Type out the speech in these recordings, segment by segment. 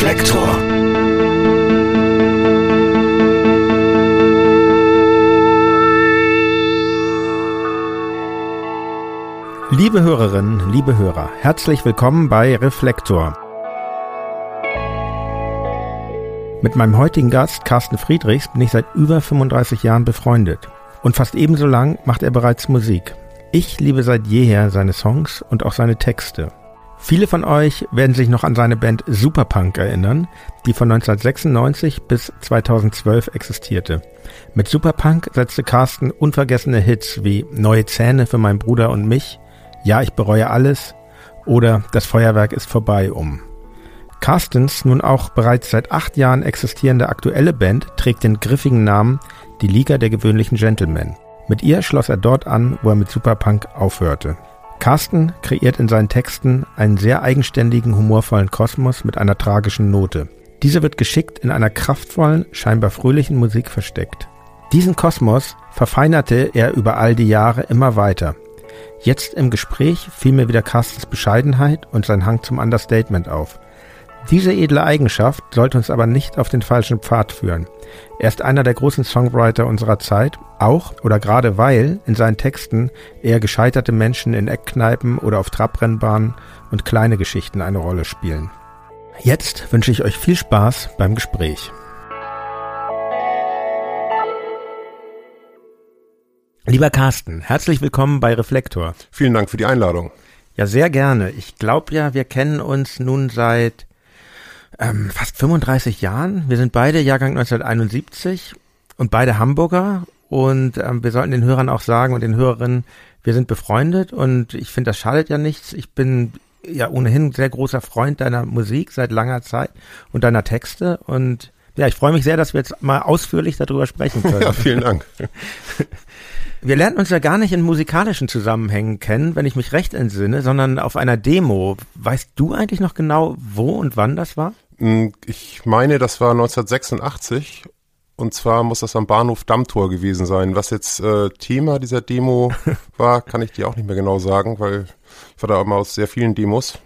Reflektor. Liebe Hörerinnen, liebe Hörer, herzlich willkommen bei Reflektor. Mit meinem heutigen Gast, Carsten Friedrichs, bin ich seit über 35 Jahren befreundet. Und fast ebenso lang macht er bereits Musik. Ich liebe seit jeher seine Songs und auch seine Texte. Viele von euch werden sich noch an seine Band Superpunk erinnern, die von 1996 bis 2012 existierte. Mit Superpunk setzte Carsten unvergessene Hits wie Neue Zähne für meinen Bruder und mich, Ja, ich bereue alles oder Das Feuerwerk ist vorbei um. Carstens nun auch bereits seit acht Jahren existierende aktuelle Band trägt den griffigen Namen Die Liga der gewöhnlichen Gentlemen. Mit ihr schloss er dort an, wo er mit Superpunk aufhörte. Carsten kreiert in seinen Texten einen sehr eigenständigen, humorvollen Kosmos mit einer tragischen Note. Diese wird geschickt in einer kraftvollen, scheinbar fröhlichen Musik versteckt. Diesen Kosmos verfeinerte er über all die Jahre immer weiter. Jetzt im Gespräch fiel mir wieder Carstens Bescheidenheit und sein Hang zum Understatement auf. Diese edle Eigenschaft sollte uns aber nicht auf den falschen Pfad führen. Er ist einer der großen Songwriter unserer Zeit, auch oder gerade weil in seinen Texten eher gescheiterte Menschen in Eckkneipen oder auf Trabrennbahnen und kleine Geschichten eine Rolle spielen. Jetzt wünsche ich euch viel Spaß beim Gespräch. Lieber Carsten, herzlich willkommen bei Reflektor. Vielen Dank für die Einladung. Ja, sehr gerne. Ich glaube ja, wir kennen uns nun seit ähm, fast 35 Jahren. Wir sind beide Jahrgang 1971 und beide Hamburger. Und ähm, wir sollten den Hörern auch sagen und den Hörerinnen, wir sind befreundet und ich finde, das schadet ja nichts. Ich bin ja ohnehin sehr großer Freund deiner Musik seit langer Zeit und deiner Texte und ja, ich freue mich sehr, dass wir jetzt mal ausführlich darüber sprechen können. Ja, vielen Dank. Wir lernen uns ja gar nicht in musikalischen Zusammenhängen kennen, wenn ich mich recht entsinne, sondern auf einer Demo. Weißt du eigentlich noch genau, wo und wann das war? Hm, ich meine, das war 1986 und zwar muss das am Bahnhof Dammtor gewesen sein. Was jetzt äh, Thema dieser Demo war, kann ich dir auch nicht mehr genau sagen, weil ich war da immer aus sehr vielen Demos,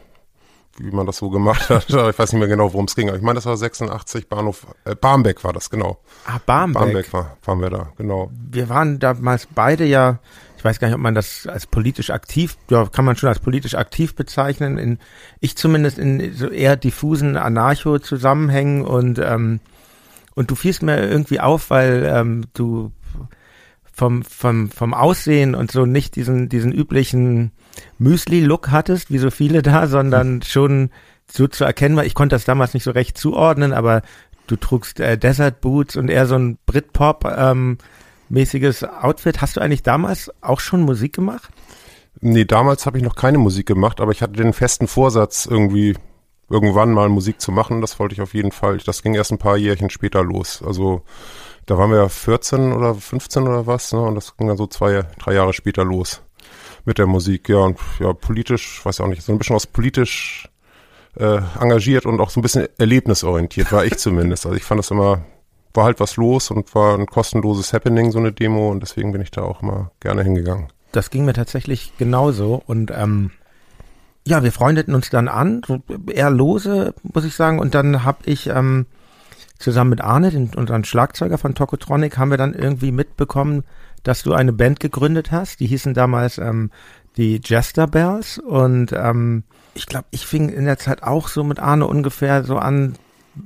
wie man das so gemacht hat. ich weiß nicht mehr genau, worum es ging. Aber ich meine, das war 86 Bahnhof, äh, Barmbek war das, genau. Ah, Barmbek. Barmbek war, waren wir da, genau. Wir waren damals beide ja, ich weiß gar nicht, ob man das als politisch aktiv, ja, kann man schon als politisch aktiv bezeichnen. In, ich zumindest in so eher diffusen Anarcho-Zusammenhängen und ähm, und du fielst mir irgendwie auf, weil ähm, du vom, vom, vom Aussehen und so nicht diesen, diesen üblichen Müsli-Look hattest, wie so viele da, sondern schon so zu erkennen war. Ich konnte das damals nicht so recht zuordnen, aber du trugst äh, Desert Boots und eher so ein Britpop ähm, mäßiges Outfit. Hast du eigentlich damals auch schon Musik gemacht? Nee, damals habe ich noch keine Musik gemacht, aber ich hatte den festen Vorsatz, irgendwie irgendwann mal Musik zu machen. Das wollte ich auf jeden Fall. Das ging erst ein paar Jährchen später los. Also da waren wir ja 14 oder 15 oder was, ne? Und das ging dann so zwei, drei Jahre später los mit der Musik. Ja, und ja, politisch, weiß ich auch nicht, so ein bisschen aus politisch äh, engagiert und auch so ein bisschen erlebnisorientiert, war ich zumindest. Also ich fand das immer, war halt was los und war ein kostenloses Happening, so eine Demo, und deswegen bin ich da auch immer gerne hingegangen. Das ging mir tatsächlich genauso und ähm, ja, wir freundeten uns dann an, eher lose, muss ich sagen. Und dann habe ich ähm, zusammen mit Arne, den, unseren Schlagzeuger von Tokotronic, haben wir dann irgendwie mitbekommen, dass du eine Band gegründet hast. Die hießen damals ähm, die Jester Bells. Und ähm, ich glaube, ich fing in der Zeit auch so mit Arne ungefähr so an,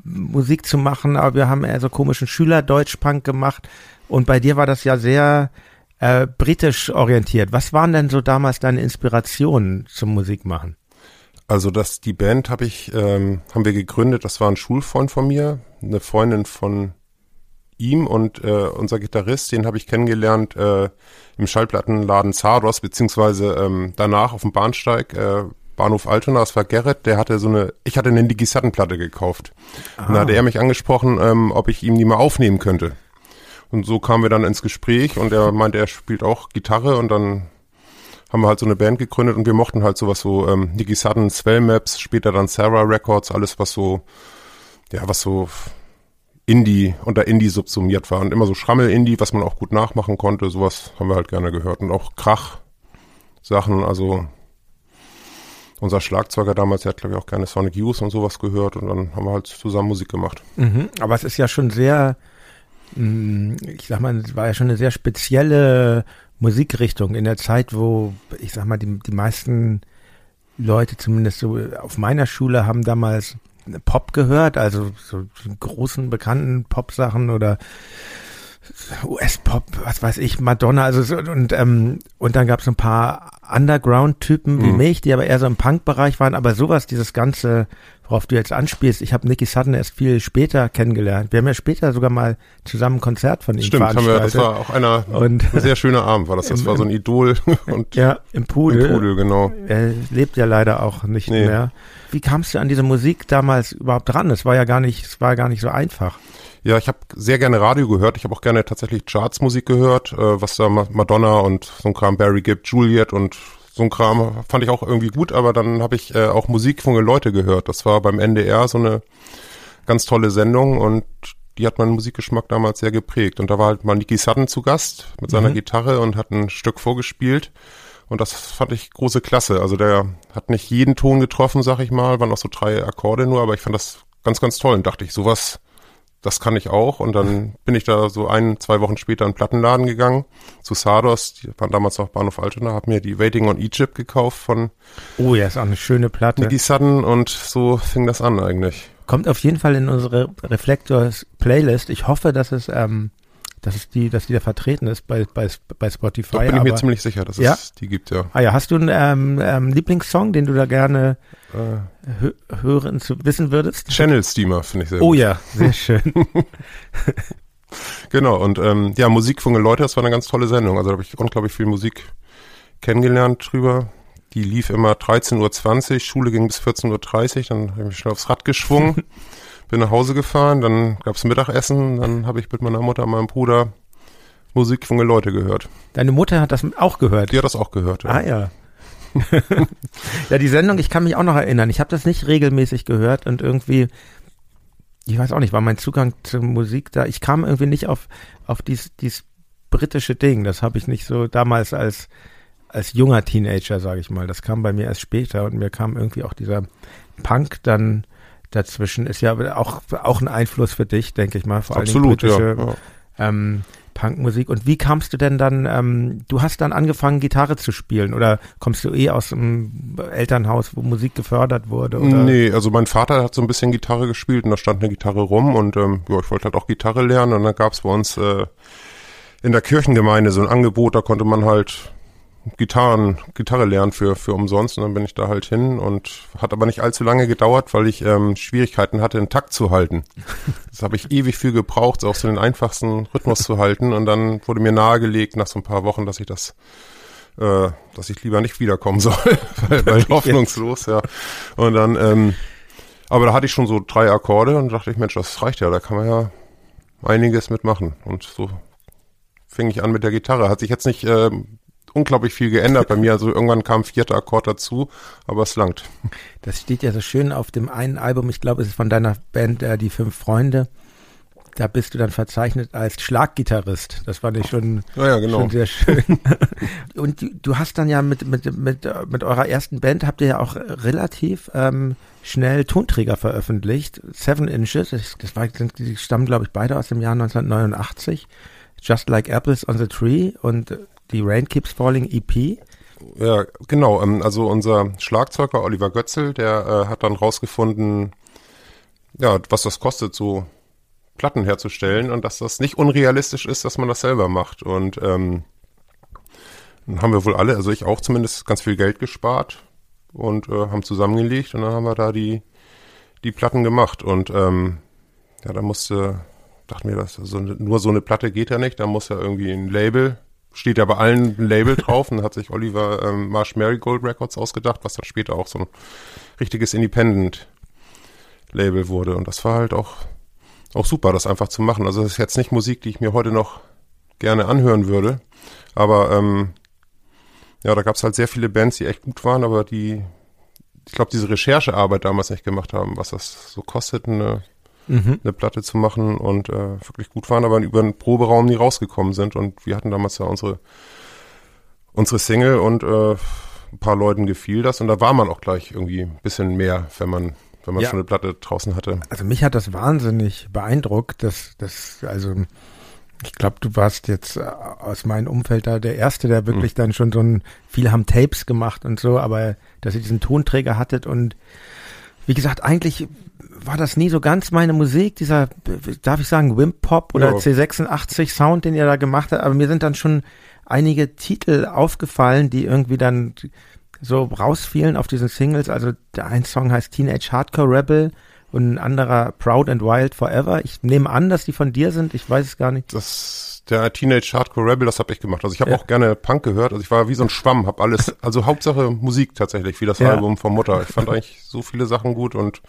Musik zu machen, aber wir haben eher so komischen Schüler-Deutsch-Punk gemacht. Und bei dir war das ja sehr äh, britisch orientiert. Was waren denn so damals deine Inspirationen zum Musikmachen? Also das, die Band habe ich, ähm, haben wir gegründet, das war ein Schulfreund von mir, eine Freundin von ihm und äh, unser Gitarrist, den habe ich kennengelernt äh, im Schallplattenladen Zaros, beziehungsweise ähm, danach auf dem Bahnsteig, äh, Bahnhof Altona, das war Gerrit, der hatte so eine, ich hatte eine Digisattenplatte gekauft. Ah. Und da hatte er mich angesprochen, ähm, ob ich ihm die mal aufnehmen könnte. Und so kamen wir dann ins Gespräch und er meinte, er spielt auch Gitarre und dann haben wir halt so eine Band gegründet und wir mochten halt sowas so ähm, Nicky Sudden, Swell Maps, später dann Sarah Records, alles was so, ja, was so Indie, unter Indie subsumiert war und immer so Schrammel-Indie, was man auch gut nachmachen konnte, sowas haben wir halt gerne gehört und auch Krach-Sachen, also unser Schlagzeuger damals, der hat glaube ich auch gerne Sonic Youth und sowas gehört und dann haben wir halt zusammen Musik gemacht. Mhm, aber es ist ja schon sehr, mh, ich sag mal, es war ja schon eine sehr spezielle Musikrichtung in der Zeit, wo, ich sag mal, die, die meisten Leute, zumindest so auf meiner Schule, haben damals Pop gehört, also so großen bekannten Pop-Sachen oder US-Pop, was weiß ich, Madonna, also so, und ähm, und dann gab es ein paar Underground-Typen wie mhm. mich, die aber eher so im Punk-Bereich waren, aber sowas, dieses ganze, worauf du jetzt anspielst, ich habe Nicky Sutton erst viel später kennengelernt. Wir haben ja später sogar mal zusammen ein Konzert von ihm Stimmt, haben wir, das war auch einer, und, ein sehr schöner Abend war das, das im, war so ein Idol. Und ja, im Pudel. Im Pudel, genau. Er lebt ja leider auch nicht nee. mehr. Wie kamst du an diese Musik damals überhaupt dran? Es war ja gar nicht, es war gar nicht so einfach. Ja, ich habe sehr gerne Radio gehört. Ich habe auch gerne tatsächlich Chartsmusik gehört, äh, was da Madonna und so ein Kram Barry gibt, Juliet und so ein Kram fand ich auch irgendwie gut, aber dann habe ich äh, auch Musik von Leute gehört. Das war beim NDR so eine ganz tolle Sendung und die hat meinen Musikgeschmack damals sehr geprägt. Und da war halt mal Nicky Sutton zu Gast mit seiner mhm. Gitarre und hat ein Stück vorgespielt. Und das fand ich große Klasse. Also der hat nicht jeden Ton getroffen, sag ich mal, waren auch so drei Akkorde nur, aber ich fand das ganz, ganz toll. Und dachte ich, sowas das kann ich auch. Und dann bin ich da so ein, zwei Wochen später in den Plattenladen gegangen zu Sardos, die waren damals auch Bahnhof Altona, habe mir die Waiting on Egypt gekauft von Oh ja, ist auch eine schöne Platte. Nicky Sudden und so fing das an eigentlich. Kommt auf jeden Fall in unsere Reflectors Playlist. Ich hoffe, dass es ähm, dass es die, dass die da vertreten ist bei, bei, bei Spotify. Da bin ich mir ziemlich sicher, dass ja? es die gibt, ja. Ah ja, hast du einen ähm, ähm, Lieblingssong, den du da gerne äh. hören zu wissen würdest? Channel Steamer finde ich sehr oh, gut. Oh ja, sehr schön. genau, und ähm, ja, Musik von Leute, das war eine ganz tolle Sendung. Also da habe ich unglaublich viel Musik kennengelernt drüber. Die lief immer 13.20 Uhr, Schule ging bis 14.30 Uhr, dann habe ich mich schnell aufs Rad geschwungen. bin nach Hause gefahren, dann gab's Mittagessen, dann habe ich mit meiner Mutter und meinem Bruder Musik von Leute gehört. Deine Mutter hat das auch gehört? Die hat das auch gehört, ja. Ah ja. ja, die Sendung, ich kann mich auch noch erinnern. Ich habe das nicht regelmäßig gehört und irgendwie, ich weiß auch nicht, war mein Zugang zur Musik da. Ich kam irgendwie nicht auf, auf dies, dies britische Ding. Das habe ich nicht so damals als, als junger Teenager, sage ich mal. Das kam bei mir erst später und mir kam irgendwie auch dieser Punk dann dazwischen ist ja auch, auch ein Einfluss für dich, denke ich mal, vor allem britische ja, ja. Ähm, Punkmusik. Und wie kamst du denn dann, ähm, du hast dann angefangen, Gitarre zu spielen oder kommst du eh aus einem Elternhaus, wo Musik gefördert wurde? Oder? Nee, also mein Vater hat so ein bisschen Gitarre gespielt und da stand eine Gitarre rum und ähm, ja, ich wollte halt auch Gitarre lernen und dann gab es bei uns äh, in der Kirchengemeinde so ein Angebot, da konnte man halt Gitarren, Gitarre lernen für, für umsonst und dann bin ich da halt hin und hat aber nicht allzu lange gedauert, weil ich ähm, Schwierigkeiten hatte, den Takt zu halten. Das habe ich ewig viel gebraucht, auch so den einfachsten Rhythmus zu halten und dann wurde mir nahegelegt nach so ein paar Wochen, dass ich das äh, dass ich lieber nicht wiederkommen soll, weil, weil hoffnungslos, ja. Und dann, ähm, aber da hatte ich schon so drei Akkorde und dachte ich, Mensch, das reicht ja, da kann man ja einiges mitmachen. Und so fing ich an mit der Gitarre. Hat sich jetzt nicht äh, unglaublich viel geändert bei mir. Also irgendwann kam vierter Akkord dazu, aber es langt. Das steht ja so schön auf dem einen Album, ich glaube, es ist von deiner Band äh, Die Fünf Freunde. Da bist du dann verzeichnet als Schlaggitarrist. Das fand ich schon, ja, ja, genau. schon sehr schön. Und du, du, hast dann ja mit, mit, mit, mit eurer ersten Band habt ihr ja auch relativ ähm, schnell Tonträger veröffentlicht. Seven Inches, das, das war, die stammen, glaube ich, beide aus dem Jahr 1989. Just Like Apples on the Tree und die Rain Keeps Falling EP. Ja, genau. Ähm, also unser Schlagzeuger Oliver Götzel, der äh, hat dann rausgefunden, ja, was das kostet, so Platten herzustellen und dass das nicht unrealistisch ist, dass man das selber macht. Und ähm, dann haben wir wohl alle, also ich auch zumindest, ganz viel Geld gespart und äh, haben zusammengelegt und dann haben wir da die, die Platten gemacht. Und ähm, ja, da musste, dachten wir, das, also nur so eine Platte geht ja nicht, da muss ja irgendwie ein Label steht ja bei allen Label drauf und hat sich Oliver ähm, Marsh Marigold Records ausgedacht, was dann später auch so ein richtiges Independent-Label wurde. Und das war halt auch, auch super, das einfach zu machen. Also das ist jetzt nicht Musik, die ich mir heute noch gerne anhören würde. Aber ähm, ja, da gab es halt sehr viele Bands, die echt gut waren, aber die, ich glaube, diese Recherchearbeit damals nicht gemacht haben, was das so kostet, eine mhm. eine Platte zu machen und äh, wirklich gut waren, aber über den Proberaum nie rausgekommen sind. Und wir hatten damals ja unsere, unsere Single und äh, ein paar Leuten gefiel das und da war man auch gleich irgendwie ein bisschen mehr, wenn man wenn man ja. schon eine Platte draußen hatte. Also mich hat das wahnsinnig beeindruckt, dass das also ich glaube, du warst jetzt äh, aus meinem Umfeld da der Erste, der wirklich mhm. dann schon so ein, viele haben Tapes gemacht und so, aber dass ihr diesen Tonträger hattet und wie gesagt, eigentlich war das nie so ganz meine Musik, dieser, darf ich sagen, Wimp Pop oder ja. C86 Sound, den ihr da gemacht habt, aber mir sind dann schon einige Titel aufgefallen, die irgendwie dann so rausfielen auf diesen Singles. Also der ein Song heißt Teenage Hardcore Rebel und ein anderer Proud and Wild Forever. Ich nehme an, dass die von dir sind. Ich weiß es gar nicht. Das der Teenage Hardcore Rebel, das habe ich gemacht. Also ich habe ja. auch gerne Punk gehört. Also ich war wie so ein Schwamm, habe alles. Also Hauptsache Musik tatsächlich, wie das ja. Album von Mutter. Ich fand eigentlich so viele Sachen gut und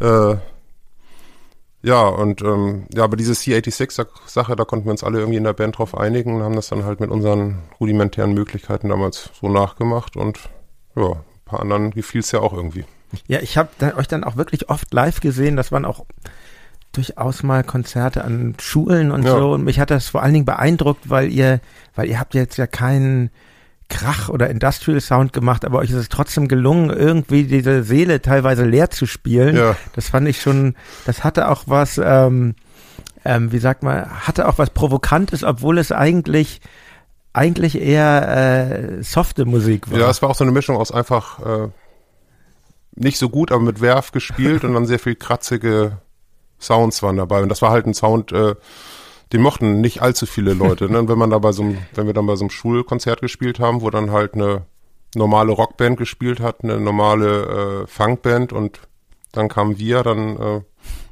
äh, ja, und ähm, ja, aber diese C86-Sache, da konnten wir uns alle irgendwie in der Band drauf einigen und haben das dann halt mit unseren rudimentären Möglichkeiten damals so nachgemacht und ja, ein paar anderen gefiel es ja auch irgendwie. Ja, ich habe euch dann auch wirklich oft live gesehen. Das waren auch durchaus mal Konzerte an Schulen und ja. so. Und mich hat das vor allen Dingen beeindruckt, weil ihr, weil ihr habt jetzt ja keinen Krach oder Industrial Sound gemacht, aber euch ist es trotzdem gelungen, irgendwie diese Seele teilweise leer zu spielen. Ja. Das fand ich schon, das hatte auch was, ähm, ähm, wie sagt man, hatte auch was Provokantes, obwohl es eigentlich eigentlich eher äh, softe Musik war. Ja, es war auch so eine Mischung aus einfach äh, nicht so gut, aber mit Werf gespielt und dann sehr viel kratzige Sounds waren dabei. Und das war halt ein Sound, äh, den mochten nicht allzu viele Leute. Ne? Und wenn man da bei so einem, wenn wir dann bei so einem Schulkonzert gespielt haben, wo dann halt eine normale Rockband gespielt hat, eine normale äh, Funkband und dann kamen wir, dann äh,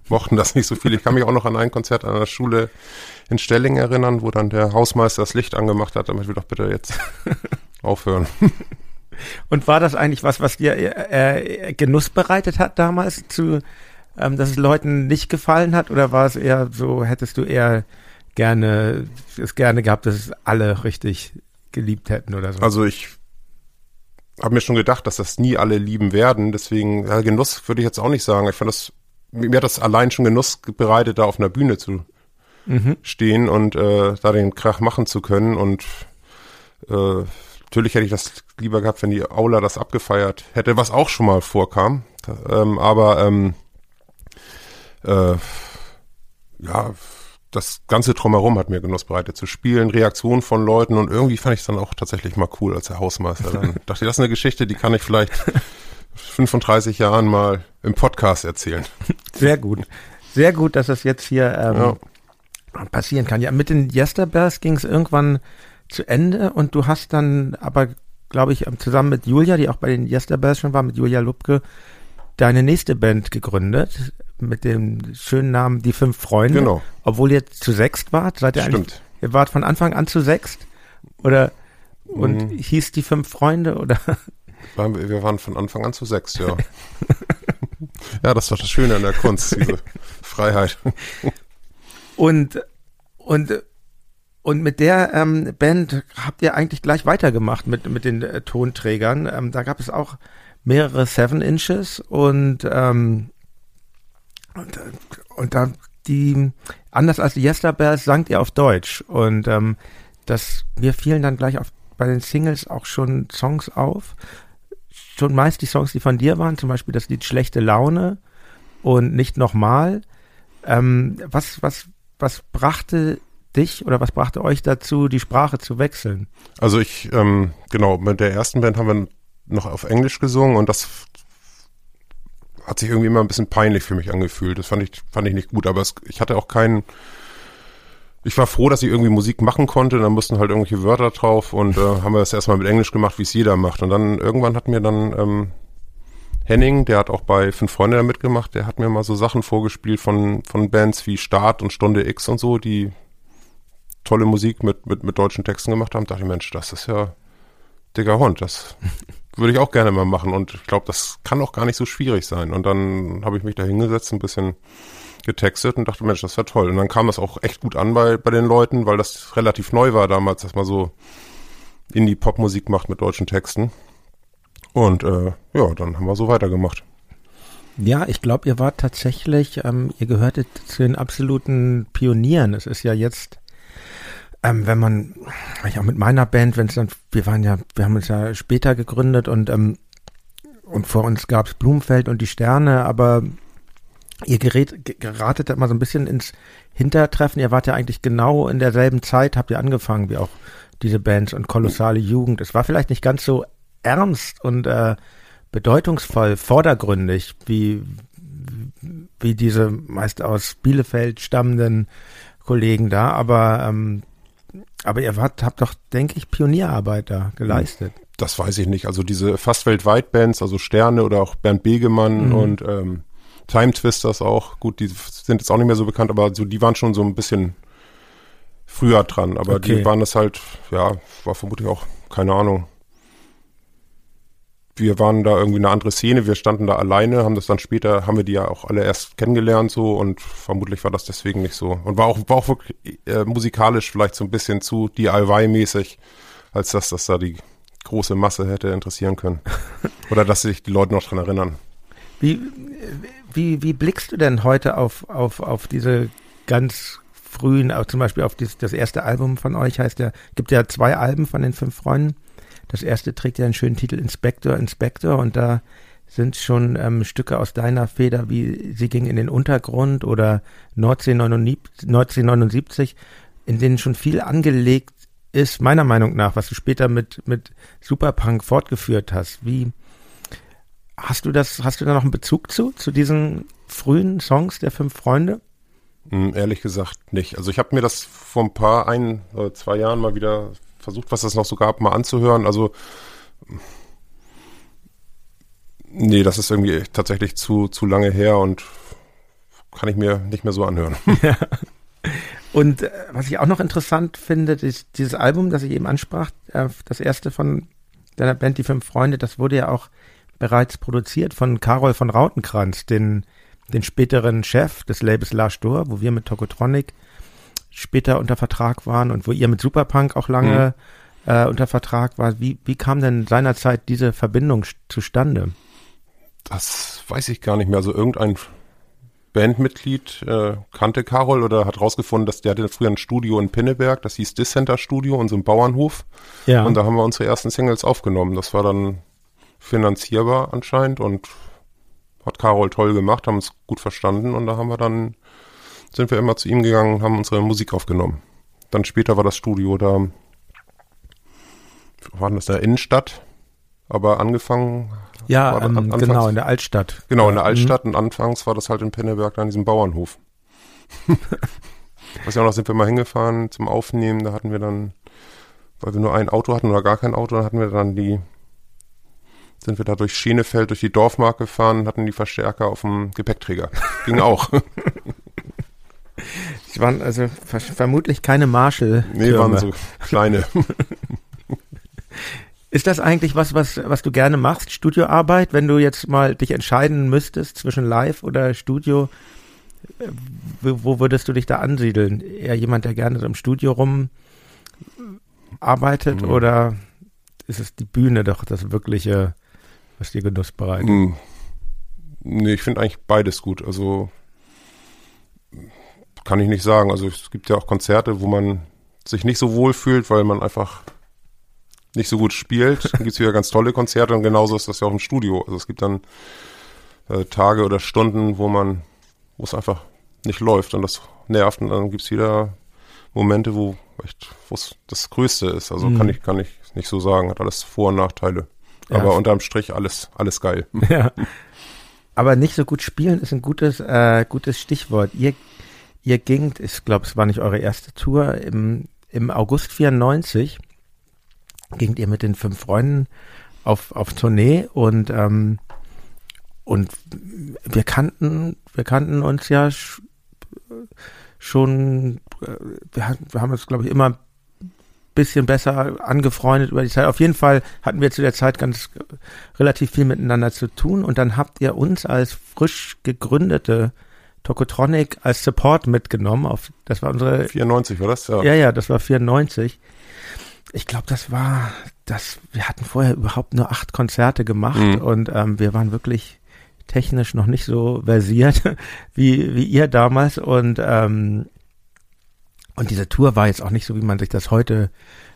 mochten das nicht so viele. Ich kann mich auch noch an ein Konzert an der Schule in Stelling erinnern, wo dann der Hausmeister das Licht angemacht hat, damit wir doch bitte jetzt aufhören. Und war das eigentlich was, was dir äh, äh, Genuss bereitet hat damals, zu, ähm, dass es Leuten nicht gefallen hat? Oder war es eher so, hättest du eher gerne, es gerne gehabt, dass es alle richtig geliebt hätten oder so? Also ich habe mir schon gedacht, dass das nie alle lieben werden. Deswegen, ja, Genuss würde ich jetzt auch nicht sagen. Ich fand das, mir hat das allein schon Genuss bereitet, da auf einer Bühne zu mhm. stehen und äh, da den Krach machen zu können. Und äh, natürlich hätte ich das lieber gehabt, wenn die Aula das abgefeiert hätte, was auch schon mal vorkam. Ähm, aber ähm, äh, ja, das ganze Drumherum hat mir Genuss bereitet zu spielen, Reaktionen von Leuten und irgendwie fand ich es dann auch tatsächlich mal cool als der Hausmeister. Dann dachte ich, das ist eine Geschichte, die kann ich vielleicht 35 Jahren mal im Podcast erzählen. Sehr gut. Sehr gut, dass das jetzt hier ähm, ja. passieren kann. Ja, mit den Yesterbears ging es irgendwann zu Ende und du hast dann aber, glaube ich, zusammen mit Julia, die auch bei den Yesterbears schon war, mit Julia Lubke, deine nächste Band gegründet mit dem schönen Namen Die Fünf Freunde. Genau. Obwohl ihr zu sechst wart. Seid ihr Stimmt. Ihr wart von Anfang an zu sechst? Oder und mhm. hieß Die Fünf Freunde oder? Wir waren von Anfang an zu sechs, ja. ja, das war das Schöne an der Kunst, diese Freiheit. und und und mit der ähm, Band habt ihr eigentlich gleich weitergemacht mit mit den äh, Tonträgern. Ähm, da gab es auch mehrere Seven Inches und ähm, und, und da die, anders als die Yesterbears, sangt ihr auf Deutsch. Und ähm, das, mir fielen dann gleich auf, bei den Singles auch schon Songs auf. Schon meist die Songs, die von dir waren, zum Beispiel das Lied Schlechte Laune und Nicht nochmal. Ähm, was, was, was brachte dich oder was brachte euch dazu, die Sprache zu wechseln? Also ich, ähm, genau, mit der ersten Band haben wir noch auf Englisch gesungen und das hat sich irgendwie immer ein bisschen peinlich für mich angefühlt. Das fand ich, fand ich nicht gut, aber es, ich hatte auch keinen, ich war froh, dass ich irgendwie Musik machen konnte, dann mussten halt irgendwelche Wörter drauf und äh, haben wir das erstmal mit Englisch gemacht, wie es jeder macht. Und dann irgendwann hat mir dann ähm, Henning, der hat auch bei Fünf Freunde da mitgemacht, der hat mir mal so Sachen vorgespielt von, von Bands wie Start und Stunde X und so, die tolle Musik mit, mit, mit deutschen Texten gemacht haben. Da dachte ich, Mensch, das ist ja dicker Hund, das würde ich auch gerne mal machen und ich glaube, das kann auch gar nicht so schwierig sein. Und dann habe ich mich da hingesetzt, ein bisschen getextet und dachte, Mensch, das wäre toll. Und dann kam das auch echt gut an bei, bei den Leuten, weil das relativ neu war damals, dass man so Indie-Pop-Musik macht mit deutschen Texten. Und äh, ja, dann haben wir so weitergemacht. Ja, ich glaube, ihr wart tatsächlich, ähm, ihr gehörtet zu den absoluten Pionieren. Es ist ja jetzt ähm, wenn man, ich auch mit meiner Band, wenn es dann, wir waren ja, wir haben uns ja später gegründet und ähm, und vor uns gab es Blumenfeld und die Sterne, aber ihr gerät, geratet immer so ein bisschen ins Hintertreffen. Ihr wart ja eigentlich genau in derselben Zeit, habt ihr angefangen, wie auch diese Bands und kolossale Jugend. Es war vielleicht nicht ganz so ernst und äh, bedeutungsvoll, vordergründig, wie, wie diese meist aus Bielefeld stammenden Kollegen da, aber ähm, aber ihr wart, habt doch, denke ich, Pionierarbeit da geleistet. Das weiß ich nicht. Also diese fast weltweit Bands, also Sterne oder auch Bernd Begemann mhm. und ähm, Time Twisters auch, gut, die sind jetzt auch nicht mehr so bekannt, aber so, die waren schon so ein bisschen früher dran. Aber okay. die waren das halt, ja, war vermutlich auch, keine Ahnung, wir waren da irgendwie eine andere Szene, wir standen da alleine, haben das dann später, haben wir die ja auch alle erst kennengelernt so und vermutlich war das deswegen nicht so. Und war auch, war auch wirklich äh, musikalisch vielleicht so ein bisschen zu DIY-mäßig, als dass das da die große Masse hätte interessieren können. Oder dass sich die Leute noch dran erinnern. Wie, wie, wie blickst du denn heute auf, auf, auf diese ganz frühen, auch zum Beispiel auf das, das erste Album von euch heißt ja, gibt ja zwei Alben von den fünf Freunden. Das erste trägt ja einen schönen Titel Inspector, Inspector und da sind schon ähm, Stücke aus deiner Feder, wie Sie ging in den Untergrund oder Nordsee 1979, in denen schon viel angelegt ist, meiner Meinung nach, was du später mit, mit Superpunk fortgeführt hast. Wie hast du das, hast du da noch einen Bezug zu, zu diesen frühen Songs der fünf Freunde? Hm, ehrlich gesagt nicht. Also ich habe mir das vor ein paar, ein oder zwei Jahren mal wieder versucht, was es noch so gab, mal anzuhören. Also nee, das ist irgendwie tatsächlich zu, zu lange her und kann ich mir nicht mehr so anhören. Und äh, was ich auch noch interessant finde, ist dieses Album, das ich eben ansprach, äh, das erste von deiner Band Die Fünf Freunde, das wurde ja auch bereits produziert von Karol von Rautenkranz, den, den späteren Chef des Labels La Stor, wo wir mit Tokotronic später unter Vertrag waren und wo ihr mit Superpunk auch lange mhm. äh, unter Vertrag war. Wie, wie kam denn seinerzeit diese Verbindung zustande? Das weiß ich gar nicht mehr. Also irgendein Bandmitglied äh, kannte Carol oder hat rausgefunden, dass der hatte früher ein Studio in Pinneberg, das hieß Dissenter Studio so einem Bauernhof. Ja. Und da haben wir unsere ersten Singles aufgenommen. Das war dann finanzierbar anscheinend und hat Carol toll gemacht, haben uns gut verstanden und da haben wir dann sind wir immer zu ihm gegangen, haben unsere Musik aufgenommen. Dann später war das Studio da, war das in der Innenstadt, aber angefangen. Ja, ähm, anfangs, genau, in der Altstadt. Genau, in der Altstadt mhm. und anfangs war das halt in Pinneberg, da an diesem Bauernhof. Was ja auch noch sind wir mal hingefahren zum Aufnehmen, da hatten wir dann, weil wir nur ein Auto hatten oder gar kein Auto, dann hatten wir dann die, sind wir da durch Schienefeld, durch die Dorfmark gefahren, hatten die Verstärker auf dem Gepäckträger. Ging auch. Es waren also vermutlich keine Marshall. -Türme. Nee, waren so kleine. Ist das eigentlich was, was, was du gerne machst, Studioarbeit, wenn du jetzt mal dich entscheiden müsstest zwischen Live oder Studio? Äh, wo würdest du dich da ansiedeln? Eher jemand, der gerne so im Studio rum arbeitet mhm. oder ist es die Bühne doch das wirkliche, was dir Genuss bereitet? Mhm. Nee, ich finde eigentlich beides gut. Also kann ich nicht sagen. Also es gibt ja auch Konzerte, wo man sich nicht so wohl fühlt, weil man einfach nicht so gut spielt. Dann gibt es wieder ganz tolle Konzerte und genauso ist das ja auch im Studio. Also es gibt dann äh, Tage oder Stunden, wo man, wo es einfach nicht läuft und das nervt und dann gibt es wieder Momente, wo echt, das Größte ist. Also mhm. kann ich, kann ich nicht so sagen, hat alles Vor- und Nachteile. Ja. Aber unterm Strich alles, alles geil. Ja. Aber nicht so gut spielen ist ein gutes, äh, gutes Stichwort. Ihr ihr gingt, ich glaube, es war nicht eure erste Tour, im, im August 94 gingt ihr mit den fünf Freunden auf, auf Tournee und, ähm, und wir kannten, wir kannten uns ja schon, äh, wir, wir haben uns, glaube ich, immer ein bisschen besser angefreundet über die Zeit. Auf jeden Fall hatten wir zu der Zeit ganz relativ viel miteinander zu tun und dann habt ihr uns als frisch gegründete Tokotronic als Support mitgenommen. Auf, das war unsere. 94 war das, ja. Ja, ja, das war 94. Ich glaube, das war, das, wir hatten vorher überhaupt nur acht Konzerte gemacht mhm. und ähm, wir waren wirklich technisch noch nicht so versiert wie, wie ihr damals und ähm, Und diese Tour war jetzt auch nicht so, wie man sich das heute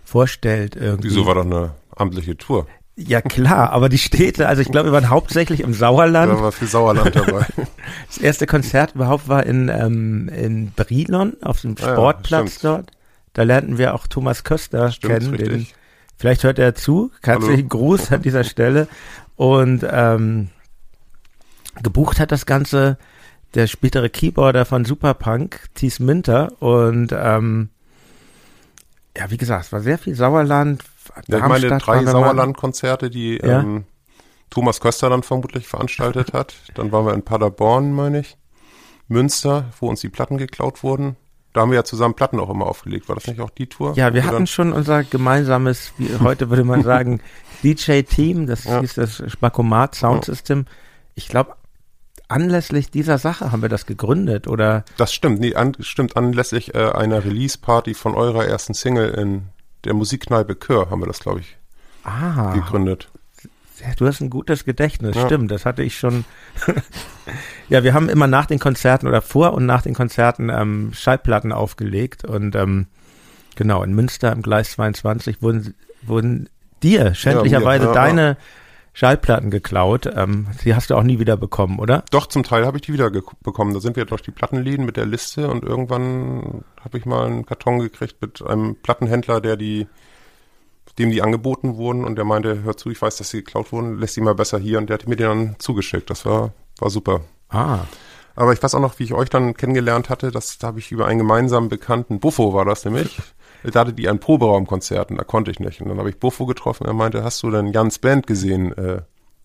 vorstellt. Irgendwie. Wieso war doch eine amtliche Tour? Ja klar, aber die Städte, also ich glaube, wir waren hauptsächlich im Sauerland. Da war viel Sauerland dabei. Das erste Konzert überhaupt war in, ähm, in Brilon auf dem Sportplatz ja, dort. Da lernten wir auch Thomas Köster stimmt, kennen. Den, vielleicht hört er zu. Herzlichen Gruß an dieser Stelle. Und ähm, gebucht hat das Ganze der spätere Keyboarder von Superpunk, Thies Minter. Und ähm, ja, wie gesagt, es war sehr viel Sauerland. Ja, ich meine, drei Sauerland-Konzerte, die ja? ähm, Thomas Köster dann vermutlich veranstaltet hat. Dann waren wir in Paderborn, meine ich. Münster, wo uns die Platten geklaut wurden. Da haben wir ja zusammen Platten auch immer aufgelegt. War das nicht auch die Tour? Ja, wir hatten schon unser gemeinsames, wie heute würde man sagen, DJ-Team. Das ja. hieß das Spakomat Sound System. Ich glaube, anlässlich dieser Sache haben wir das gegründet, oder? Das stimmt, nee, an, stimmt, anlässlich äh, einer Release-Party von eurer ersten Single in der Musikkneipe Kör haben wir das, glaube ich, ah, gegründet. Du hast ein gutes Gedächtnis, ja. stimmt, das hatte ich schon. ja, wir haben immer nach den Konzerten oder vor und nach den Konzerten ähm, Schallplatten aufgelegt und ähm, genau, in Münster im Gleis 22 wurden, wurden dir schändlicherweise ja, ja, deine Schallplatten geklaut. Ähm, die hast du auch nie wieder bekommen, oder? Doch, zum Teil habe ich die wieder bekommen. Da sind wir durch die Plattenläden mit der Liste und irgendwann habe ich mal einen Karton gekriegt mit einem Plattenhändler, der die, dem die angeboten wurden und der meinte, hör zu, ich weiß, dass sie geklaut wurden, lässt die mal besser hier und der hat mir den dann zugeschickt. Das war, war super. Ah. Aber ich weiß auch noch, wie ich euch dann kennengelernt hatte, das da habe ich über einen gemeinsamen Bekannten, Buffo war das nämlich. Da hatte die ein Proberaumkonzert und da konnte ich nicht. Und dann habe ich Buffo getroffen, er meinte, hast du denn Jans Band gesehen? Äh,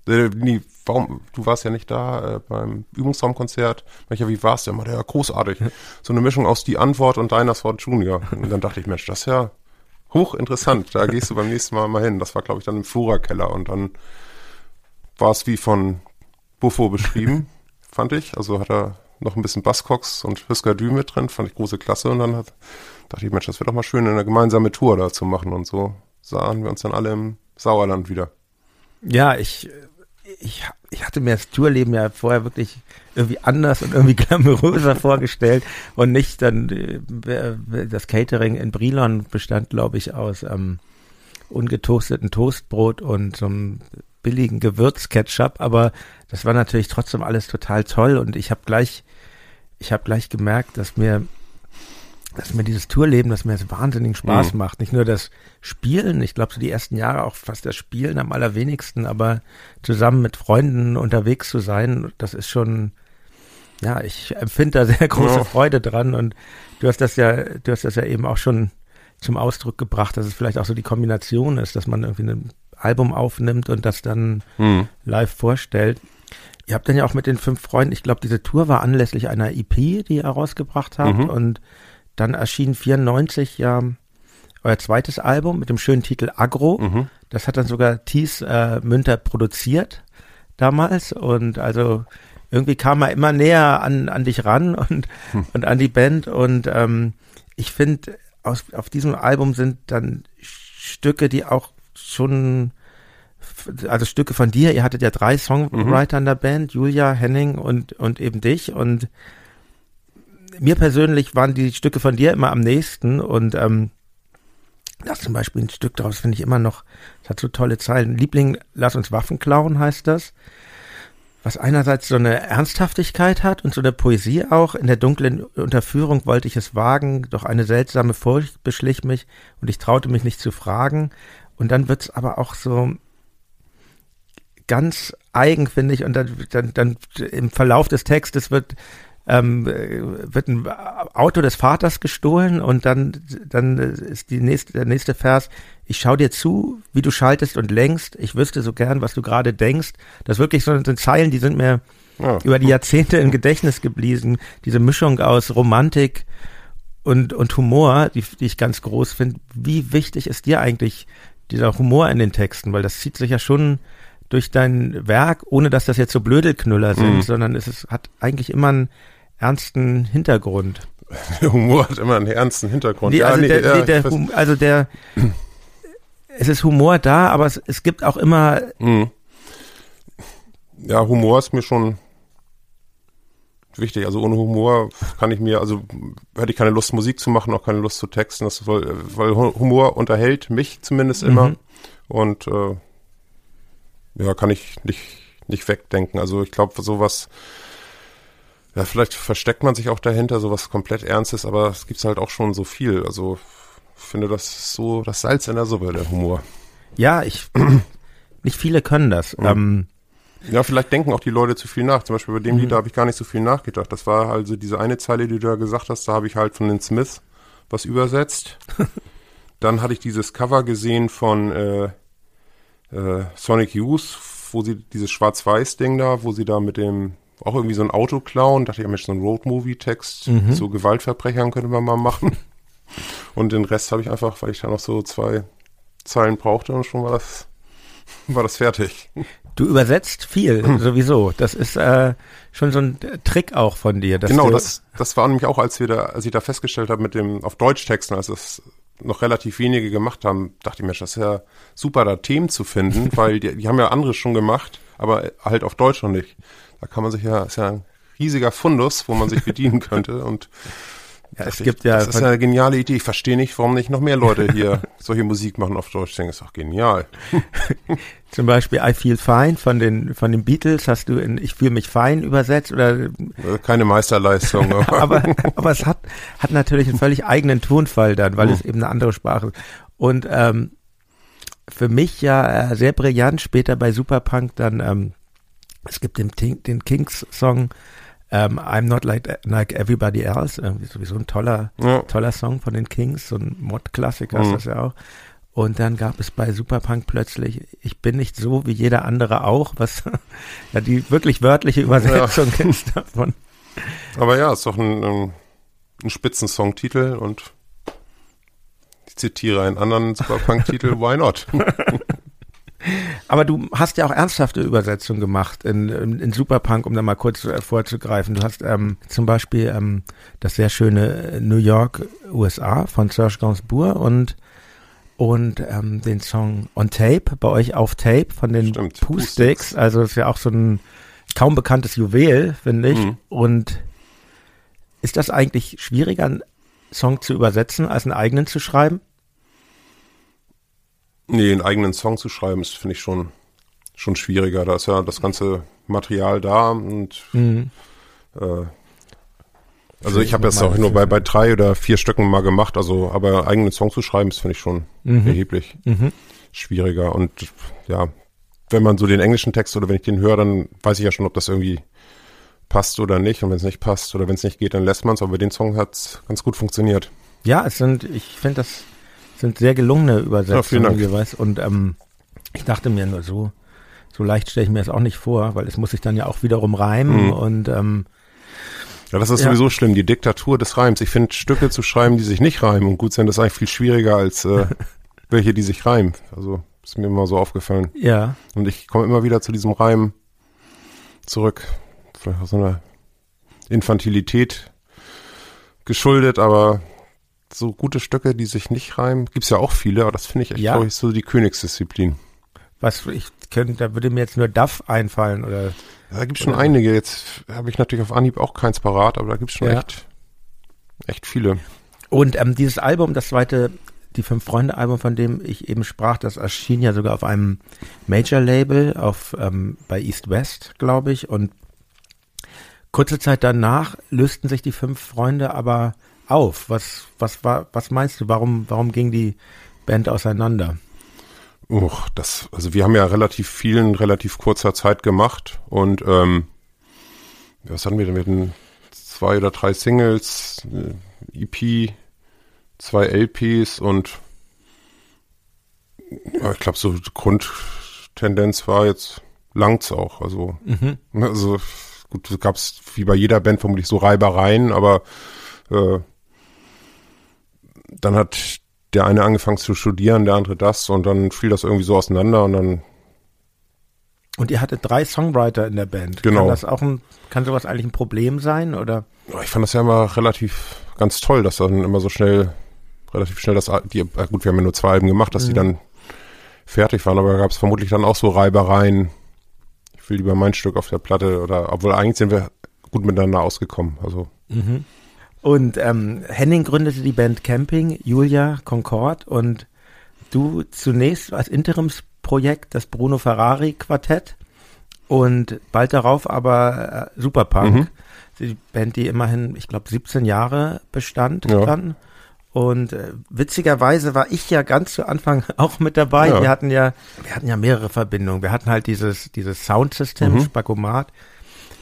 äh, nee, warum, du warst ja nicht da äh, beim Übungsraumkonzert. Mancher, wie war's denn? Ja, großartig. So eine Mischung aus Die Antwort und Dinosaur Junior. Und dann dachte ich, Mensch, das ist ja hochinteressant. Da gehst du beim nächsten Mal mal hin. Das war, glaube ich, dann im Flora-Keller und dann war es wie von Buffo beschrieben, fand ich. Also hat er noch ein bisschen Basscox und Husker Dü mit drin, fand ich große Klasse und dann hat dachte ich, Mensch, das wäre doch mal schön, eine gemeinsame Tour da zu machen. Und so sahen wir uns dann alle im Sauerland wieder. Ja, ich, ich, ich hatte mir das Tourleben ja vorher wirklich irgendwie anders und irgendwie glamouröser vorgestellt und nicht dann äh, das Catering in Brilon bestand, glaube ich, aus ähm, ungetoasteten Toastbrot und so einem billigen Gewürzketchup, aber das war natürlich trotzdem alles total toll und ich habe gleich, ich habe gleich gemerkt, dass mir dass mir dieses Tourleben, dass mir das wahnsinnigen Spaß mhm. macht. Nicht nur das Spielen, ich glaube so die ersten Jahre auch fast das Spielen am allerwenigsten, aber zusammen mit Freunden unterwegs zu sein, das ist schon, ja, ich empfinde da sehr große ja. Freude dran und du hast das ja, du hast das ja eben auch schon zum Ausdruck gebracht, dass es vielleicht auch so die Kombination ist, dass man irgendwie ein Album aufnimmt und das dann mhm. live vorstellt. Ihr habt dann ja auch mit den fünf Freunden, ich glaube, diese Tour war anlässlich einer EP, die ihr rausgebracht habt mhm. und dann erschien 94 ja euer zweites Album mit dem schönen Titel Agro. Mhm. Das hat dann sogar Thies äh, Münter produziert damals und also irgendwie kam er immer näher an, an dich ran und, hm. und an die Band und ähm, ich finde, auf diesem Album sind dann Stücke, die auch schon, also Stücke von dir, ihr hattet ja drei Songwriter mhm. in der Band, Julia, Henning und, und eben dich und mir persönlich waren die Stücke von dir immer am nächsten und ähm, das zum Beispiel ein Stück daraus finde ich immer noch, das hat so tolle Zeilen. Liebling, lass uns Waffen klauen, heißt das. Was einerseits so eine Ernsthaftigkeit hat und so eine Poesie auch. In der dunklen Unterführung wollte ich es wagen, doch eine seltsame Furcht beschlich mich und ich traute mich nicht zu fragen. Und dann wird's aber auch so ganz eigen, finde ich. Und dann, dann, dann im Verlauf des Textes wird ähm, wird ein Auto des Vaters gestohlen und dann, dann ist die nächste, der nächste Vers, ich schau dir zu, wie du schaltest und lenkst, ich wüsste so gern, was du gerade denkst. Das wirklich so sind Zeilen, die sind mir ja. über die Jahrzehnte im Gedächtnis geblieben. Diese Mischung aus Romantik und, und Humor, die, die ich ganz groß finde. Wie wichtig ist dir eigentlich dieser Humor in den Texten? Weil das zieht sich ja schon durch dein Werk, ohne dass das jetzt so Blödelknüller sind, mhm. sondern es ist, hat eigentlich immer einen ernsten Hintergrund. Der Humor hat immer einen ernsten Hintergrund. Nee, also, ja, nee, der, ja, der hum, also der, es ist Humor da, aber es, es gibt auch immer. Mhm. Ja, Humor ist mir schon wichtig. Also ohne Humor kann ich mir, also hätte ich keine Lust, Musik zu machen, auch keine Lust zu texten. Das soll, weil Humor unterhält mich zumindest immer. Mhm. Und äh, ja, kann ich nicht, nicht wegdenken. Also ich glaube, sowas, ja, vielleicht versteckt man sich auch dahinter, sowas komplett Ernstes, aber es gibt halt auch schon so viel. Also ich finde das so das Salz in der Suppe, der Humor. Ja, ich, nicht viele können das. Mhm. Ähm, ja, vielleicht denken auch die Leute zu viel nach. Zum Beispiel bei dem mhm. Lied, da habe ich gar nicht so viel nachgedacht. Das war also diese eine Zeile, die du da gesagt hast, da habe ich halt von den Smiths was übersetzt. Dann hatte ich dieses Cover gesehen von äh, äh, Sonic Youth, wo sie dieses Schwarz-Weiß-Ding da, wo sie da mit dem auch irgendwie so ein Auto klauen. Dachte ich, Mensch, so ein Road-Movie-Text mhm. zu Gewaltverbrechern könnte man mal machen. Und den Rest habe ich einfach, weil ich da noch so zwei Zeilen brauchte und schon war das, war das fertig. Du übersetzt viel hm. sowieso. Das ist äh, schon so ein Trick auch von dir. genau, das, das war nämlich auch, als wir da, als ich da festgestellt habe mit dem auf Deutsch Texten, als es noch relativ wenige gemacht haben, dachte ich mir, das ist ja super, da Themen zu finden, weil die, die haben ja andere schon gemacht, aber halt auf Deutsch noch nicht. Da kann man sich ja, ist ja ein riesiger Fundus, wo man sich bedienen könnte und ja, es gibt ja. Das ist eine geniale Idee. Ich verstehe nicht, warum nicht noch mehr Leute hier solche Musik machen auf Deutsch. Das ist doch genial. Zum Beispiel I Feel Fine von den, von den Beatles hast du in Ich fühle mich fein übersetzt oder? Keine Meisterleistung. aber, aber es hat, hat natürlich einen völlig eigenen Tonfall dann, weil mhm. es eben eine andere Sprache ist. Und, ähm, für mich ja äh, sehr brillant später bei Superpunk dann, ähm, es gibt den, den Kings-Song ähm, I'm Not Like, like Everybody Else, irgendwie sowieso ein toller, ja. toller Song von den Kings, so ein Mod-Klassiker mhm. ist das ja auch. Und dann gab es bei Superpunk plötzlich, ich bin nicht so wie jeder andere auch, was ja die wirklich wörtliche Übersetzung ja. ist davon. Aber ja, ist doch ein, ein, ein Spitzensongtitel und ich zitiere einen anderen Superpunk-Titel, Why Not? Aber du hast ja auch ernsthafte Übersetzungen gemacht in, in, in Superpunk, um da mal kurz äh, vorzugreifen. Du hast ähm, zum Beispiel ähm, das sehr schöne New York, USA von Serge Gainsbourg und und ähm, den Song On Tape, bei euch auf Tape von den Stimmt, Poo-Sticks. Also das ist ja auch so ein kaum bekanntes Juwel, finde ich. Mhm. Und ist das eigentlich schwieriger, einen Song zu übersetzen, als einen eigenen zu schreiben? Nee, einen eigenen Song zu schreiben, ist, finde ich, schon, schon schwieriger. Da ist ja das ganze Material da und mhm. äh, also ich habe jetzt auch nur bei, bei drei oder vier Stücken mal gemacht, also aber eigenen Song zu schreiben, ist finde ich schon mhm. erheblich mhm. schwieriger. Und ja, wenn man so den englischen Text oder wenn ich den höre, dann weiß ich ja schon, ob das irgendwie passt oder nicht. Und wenn es nicht passt oder wenn es nicht geht, dann lässt man es. Aber bei den Song hat es ganz gut funktioniert. Ja, es sind, ich finde das sind sehr gelungene Übersetzungen jeweils. Und ähm, ich dachte mir nur so, so leicht stelle ich mir das auch nicht vor, weil es muss sich dann ja auch wiederum reimen mhm. und ähm, ja, das ist ja. sowieso schlimm, die Diktatur des Reims. Ich finde, Stücke zu schreiben, die sich nicht reimen und gut sind, das ist eigentlich viel schwieriger als äh, welche, die sich reimen. Also ist mir immer so aufgefallen. Ja. Und ich komme immer wieder zu diesem Reim zurück. Vielleicht aus so einer Infantilität geschuldet, aber so gute Stücke, die sich nicht reimen. Gibt's ja auch viele, aber das finde ich echt, ja. glaube ich, so die Königsdisziplin. Was ich könnte, da würde mir jetzt nur Duff einfallen oder. Ja, da gibt's schon einige. Jetzt habe ich natürlich auf Anhieb auch keins parat, aber da gibt's schon ja. echt, echt viele. Und ähm, dieses Album, das zweite, die Fünf Freunde Album, von dem ich eben sprach, das erschien ja sogar auf einem Major Label auf ähm, bei East West, glaube ich. Und kurze Zeit danach lösten sich die fünf Freunde aber auf? Was, was war, was meinst du? Warum, warum ging die Band auseinander? Uch, das, also wir haben ja relativ vielen, relativ kurzer Zeit gemacht und ähm, was hatten wir denn? Wir hatten zwei oder drei Singles, EP, zwei LPs und ja, ich glaube, so Grundtendenz war jetzt langt's auch. Also, mhm. also gut, gab es wie bei jeder Band vermutlich so Reibereien, aber äh, dann hat der eine angefangen zu studieren, der andere das und dann fiel das irgendwie so auseinander und dann. Und ihr hattet drei Songwriter in der Band. Genau. Kann das auch ein, kann sowas eigentlich ein Problem sein oder? Ich fand das ja immer relativ ganz toll, dass dann immer so schnell, relativ schnell das, die, gut, wir haben ja nur zwei Alben gemacht, dass mhm. die dann fertig waren, aber da gab es vermutlich dann auch so Reibereien. Ich will lieber mein Stück auf der Platte oder, obwohl eigentlich sind wir gut miteinander ausgekommen. Also Mhm. Und ähm, Henning gründete die Band Camping, Julia Concord und du zunächst als Interimsprojekt das Bruno Ferrari Quartett und bald darauf aber äh, Superpunk, Mhm. die Band, die immerhin, ich glaube, 17 Jahre bestand Ja. dann. Und äh, witzigerweise war ich ja ganz zu Anfang auch mit dabei. Ja. Wir hatten ja, wir hatten ja mehrere Verbindungen. Wir hatten halt dieses, dieses Soundsystem, Mhm. Spagomat.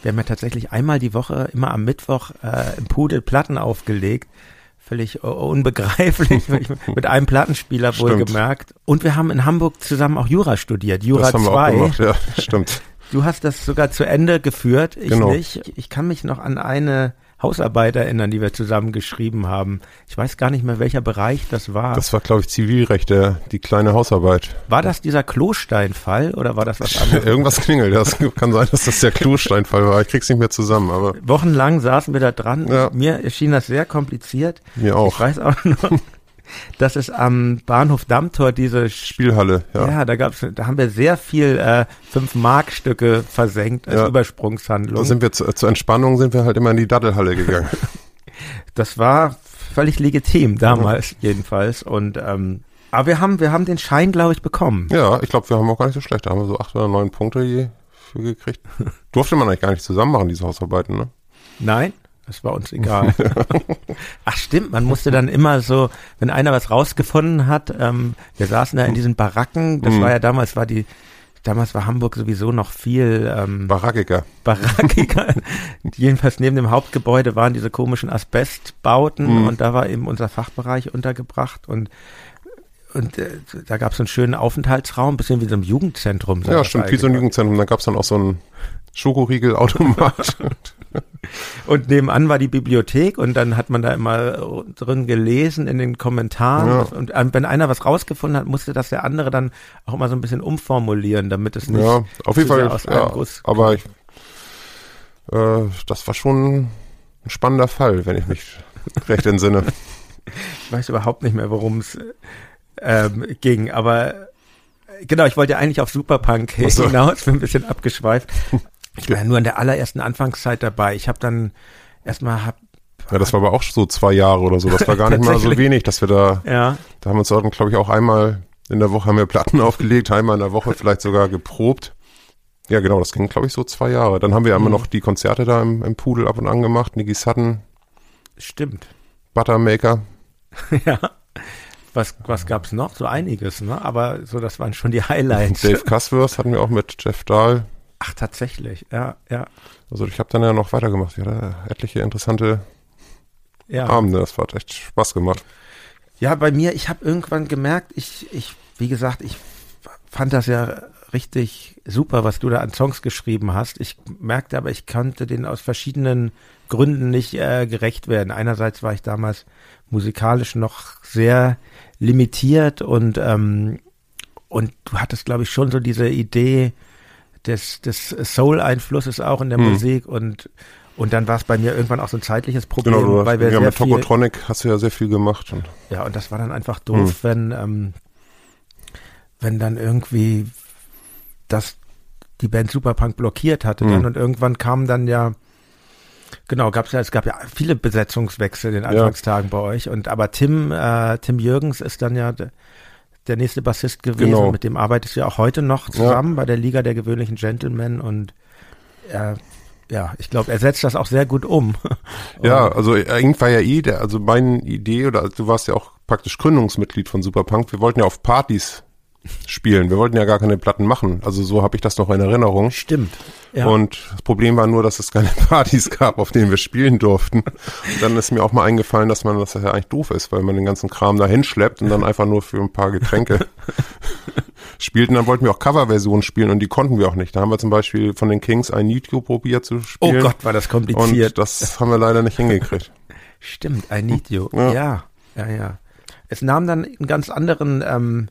Wir haben ja tatsächlich einmal die Woche, immer am Mittwoch, äh, im Pudel Platten aufgelegt. Völlig unbegreiflich, mit einem Plattenspieler Stimmt. wohlgemerkt. Und wir haben in Hamburg zusammen auch Jura studiert, Jura das haben wir auch 2. gemacht, ja, stimmt. Du hast das sogar zu Ende geführt, ich Genau. nicht. Ich kann mich noch an eine Hausarbeit erinnern, die wir zusammen geschrieben haben. Ich weiß gar nicht mehr, welcher Bereich das war. Das war, glaube ich, Zivilrecht, der, die kleine Hausarbeit. war das dieser Klostein-Fall oder war das was anderes? Irgendwas klingelt. Das kann sein, dass das der Klosteinfall war. Ich krieg's nicht mehr zusammen, aber Wochenlang saßen wir da dran. Ja. Mir erschien das sehr kompliziert. mir Ich auch. weiß auch noch, dass es am Bahnhof Dammtor diese Spielhalle, ja. ja, da gab's, da haben wir sehr viel äh, fünf Mark-Stücke versenkt als Ja. Übersprungshandlung. Da sind wir zu, zur Entspannung sind wir halt immer in die Daddelhalle gegangen. Das war völlig legitim damals jedenfalls. Und ähm, aber wir haben, wir haben den Schein, glaube ich, bekommen. ja, ich glaube, wir haben auch gar nicht so schlecht. Da haben wir so acht oder neun Punkte je für gekriegt. Durfte man eigentlich gar nicht zusammen machen, diese Hausarbeiten, ne? Nein, das war uns egal. Ach stimmt, man musste dann immer so, wenn einer was rausgefunden hat, ähm, wir saßen da in diesen Baracken, das Mhm. war ja damals, war die, damals war Hamburg sowieso noch viel ähm, Barackiger. barackiger. Jedenfalls neben dem Hauptgebäude waren diese komischen Asbestbauten Mhm. und da war eben unser Fachbereich untergebracht und und äh, da gab es einen schönen Aufenthaltsraum, bisschen wie so ein Jugendzentrum. Ja, stimmt, wie so ein Jugendzentrum. Da gab's dann auch so einen Schokoriegel-Automat. Und nebenan war die Bibliothek und dann hat man da immer drin gelesen in den Kommentaren. Ja. Und wenn einer was rausgefunden hat, musste das der andere dann auch immer so ein bisschen umformulieren, damit es nicht ja, auf jeden Fall. aus Ja, Guss aber ich, äh, das war schon ein spannender Fall, wenn ich mich recht entsinne. Ich weiß überhaupt nicht mehr, worum es ähm, ging, aber äh, genau, ich wollte ja eigentlich auf Superpunk so. hinaus, bin ein bisschen abgeschweift. Ich war ja nur in der allerersten Anfangszeit dabei. Ich habe dann erstmal hab, Ja, das war aber auch so zwei Jahre oder so. Das war gar nicht mal so wenig, dass wir da, ja, da haben wir uns auch, glaube ich, auch einmal in der Woche haben wir Platten aufgelegt, einmal in der Woche vielleicht sogar geprobt. Ja, genau, das ging, glaube ich, so zwei Jahre. Dann haben wir immer Mhm. noch die Konzerte da im, im Pudel ab und an gemacht. Niki Sutton, stimmt. Buttermaker. ja. Was, was gab's noch? So einiges, ne? Aber so, das waren schon die Highlights. Dave Cussworth hatten wir auch mit Jeff Dahl. Ach, tatsächlich, ja, ja, Also ich habe dann ja noch weitergemacht. Wir hatten etliche interessante ja. Abende. Das hat echt Spaß gemacht. Ja, bei mir, ich habe irgendwann gemerkt, ich, ich, wie gesagt, ich fand das ja richtig super, was du da an Songs geschrieben hast. Ich merkte aber, ich konnte denen aus verschiedenen Gründen nicht äh, gerecht werden. Einerseits war ich damals musikalisch noch sehr limitiert und ähm, und du hattest, glaube ich, schon so diese Idee des, des Soul-Einflusses auch in der Hm. Musik und und dann war es bei mir irgendwann auch so ein zeitliches Problem, Genau, du weil wir ja, sehr mit viel, Tokotronic hast du ja sehr viel gemacht. Und, ja, und das war dann einfach doof, wenn, ähm, wenn dann irgendwie das die Band Superpunk blockiert hatte Mhm. und irgendwann kam dann ja genau gab's ja es gab ja viele Besetzungswechsel in den Anfangstagen bei euch und aber Tim äh, Tim Jürgens ist dann ja de, der nächste Bassist gewesen Genau. mit dem arbeitest du ja auch heute noch zusammen bei der Liga der gewöhnlichen Gentlemen und er ja, ich glaube, er setzt das auch sehr gut um. ja, also eigentlich war ja eh, der, also meine Idee, oder also du warst ja auch praktisch Gründungsmitglied von Superpunk. Wir wollten ja auf Partys spielen. Wir wollten ja gar keine Platten machen. Also so habe ich das noch in Erinnerung. Stimmt. Ja. Und das Problem war nur, dass es keine Partys gab, auf denen wir spielen durften. Und dann ist mir auch mal eingefallen, dass man das ja eigentlich doof ist, weil man den ganzen Kram da hinschleppt und dann einfach nur für ein paar Getränke spielt. Und dann wollten wir auch Coverversionen spielen und die konnten wir auch nicht. Da haben wir zum Beispiel von den Kings I Need You probiert zu oh spielen. Gott, war das kompliziert. Und das haben wir leider nicht hingekriegt. Stimmt, I need you. Ja. Ja, ja, ja. Es nahm dann einen ganz anderen ähm,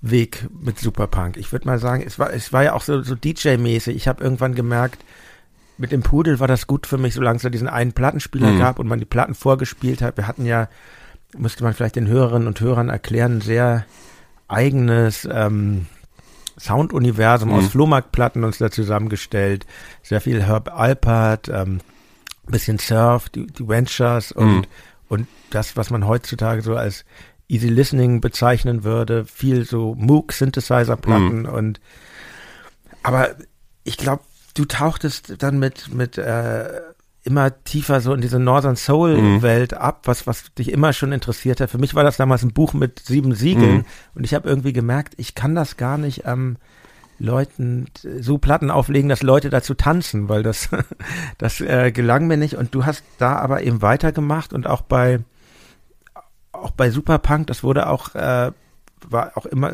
Weg mit Superpunk. Ich würde mal sagen, es war, es war ja auch so, so DJ-mäßig. Ich habe irgendwann gemerkt, mit dem Pudel war das gut für mich, solange es da diesen einen Plattenspieler Mhm. gab und man die Platten vorgespielt hat. Wir hatten ja, müsste man vielleicht den Hörerinnen und Hörern erklären, ein sehr eigenes ähm, Sounduniversum aus Mhm. Flohmarktplatten uns da zusammengestellt. Sehr viel Herb Alpert, ähm, bisschen Surf, die, die Ventures und, mhm. und das, was man heutzutage so als Easy Listening bezeichnen würde, viel so Moog Synthesizer Platten mhm. und aber ich glaube, du tauchtest dann mit mit äh, immer tiefer so in diese Northern Soul mhm. Welt ab, was was dich immer schon interessiert hat. Für mich war das damals ein Buch mit sieben Siegeln mhm. und ich habe irgendwie gemerkt, ich kann das gar nicht ähm, Leuten so Platten auflegen, dass Leute dazu tanzen, weil das das äh, gelang mir nicht und du hast da aber eben weitergemacht und auch bei auch bei Superpunk, das wurde auch äh, war auch immer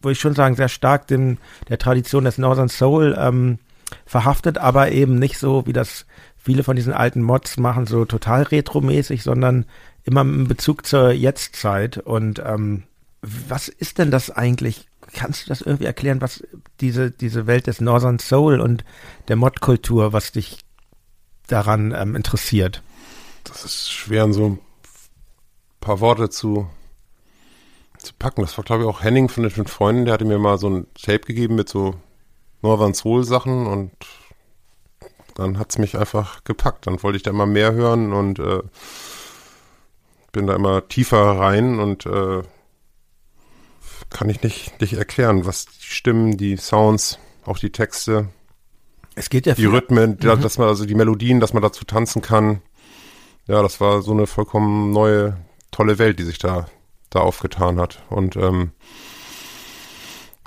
würde ich schon sagen sehr stark dem der Tradition des Northern Soul ähm, verhaftet, aber eben nicht so wie das viele von diesen alten Mods machen, so total retromäßig, sondern immer im Bezug zur Jetztzeit und ähm, was ist denn das eigentlich Kannst du das irgendwie erklären, was diese, diese Welt des Northern Soul und der Mod-Kultur, was dich daran ähm, interessiert? Das ist schwer in so paar Worte zu, zu packen. Das war, glaube ich, auch Henning von den fünf Freunden, der hatte mir mal so ein Tape gegeben mit so Northern Soul Sachen und dann hat es mich einfach gepackt. Dann wollte ich da immer mehr hören und äh, bin da immer tiefer rein und äh, kann ich nicht, nicht erklären, was die Stimmen, die Sounds, auch die Texte. Es geht ja Die Rhythmen, mhm. dass man, also die Melodien, dass man dazu tanzen kann. Ja, das war so eine vollkommen neue, tolle Welt, die sich da, da aufgetan hat. Und ähm,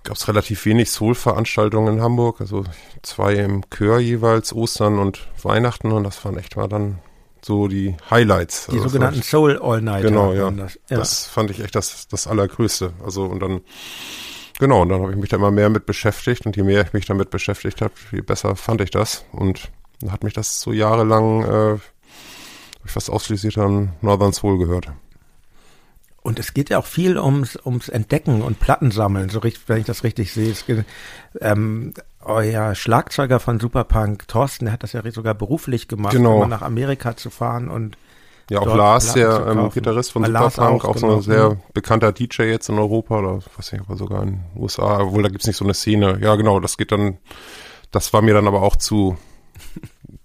gab es relativ wenig Soul-Veranstaltungen in Hamburg, also zwei im Chör jeweils, Ostern und Weihnachten und das waren echt mal dann so die Highlights. Die also sogenannten Soul All Night. Genau, ja. Das, ja. das fand ich echt das, das Allergrößte. Also und dann, genau, und dann habe ich mich da immer mehr mit beschäftigt und je mehr ich mich damit beschäftigt habe, je besser fand ich das. Und dann hat mich das so jahrelang äh, fast ausschließlich dann Northern Soul gehört. Und es geht ja auch viel ums, ums Entdecken und Plattensammeln, so richtig, wenn ich das richtig sehe. Es geht, ähm, euer Schlagzeuger von Superpunk, Thorsten, der hat das ja sogar beruflich gemacht, genau. immer nach Amerika zu fahren und ja, auch Lars, der ähm, Gitarrist von Superpunk, auch, auch genau. so ein sehr mhm. bekannter DJ jetzt in Europa oder was ich aber sogar in den USA, obwohl da gibt's nicht so eine Szene. Ja, genau, das geht dann, das war mir dann aber auch zu,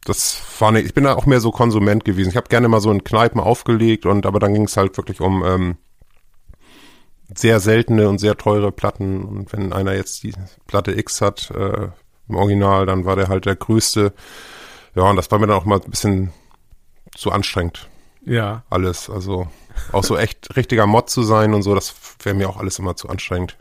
das war nicht, ich bin da auch mehr so Konsument gewesen. Ich habe gerne mal so in Kneipen aufgelegt und aber dann ging's halt wirklich um ähm, sehr seltene und sehr teure Platten. Und wenn einer jetzt die Platte X hat, äh, im Original, dann war der halt der größte. Ja, und das war mir dann auch mal ein bisschen zu anstrengend. Ja. Alles. Also auch so echt richtiger Mod zu sein und so, das wäre mir auch alles immer zu anstrengend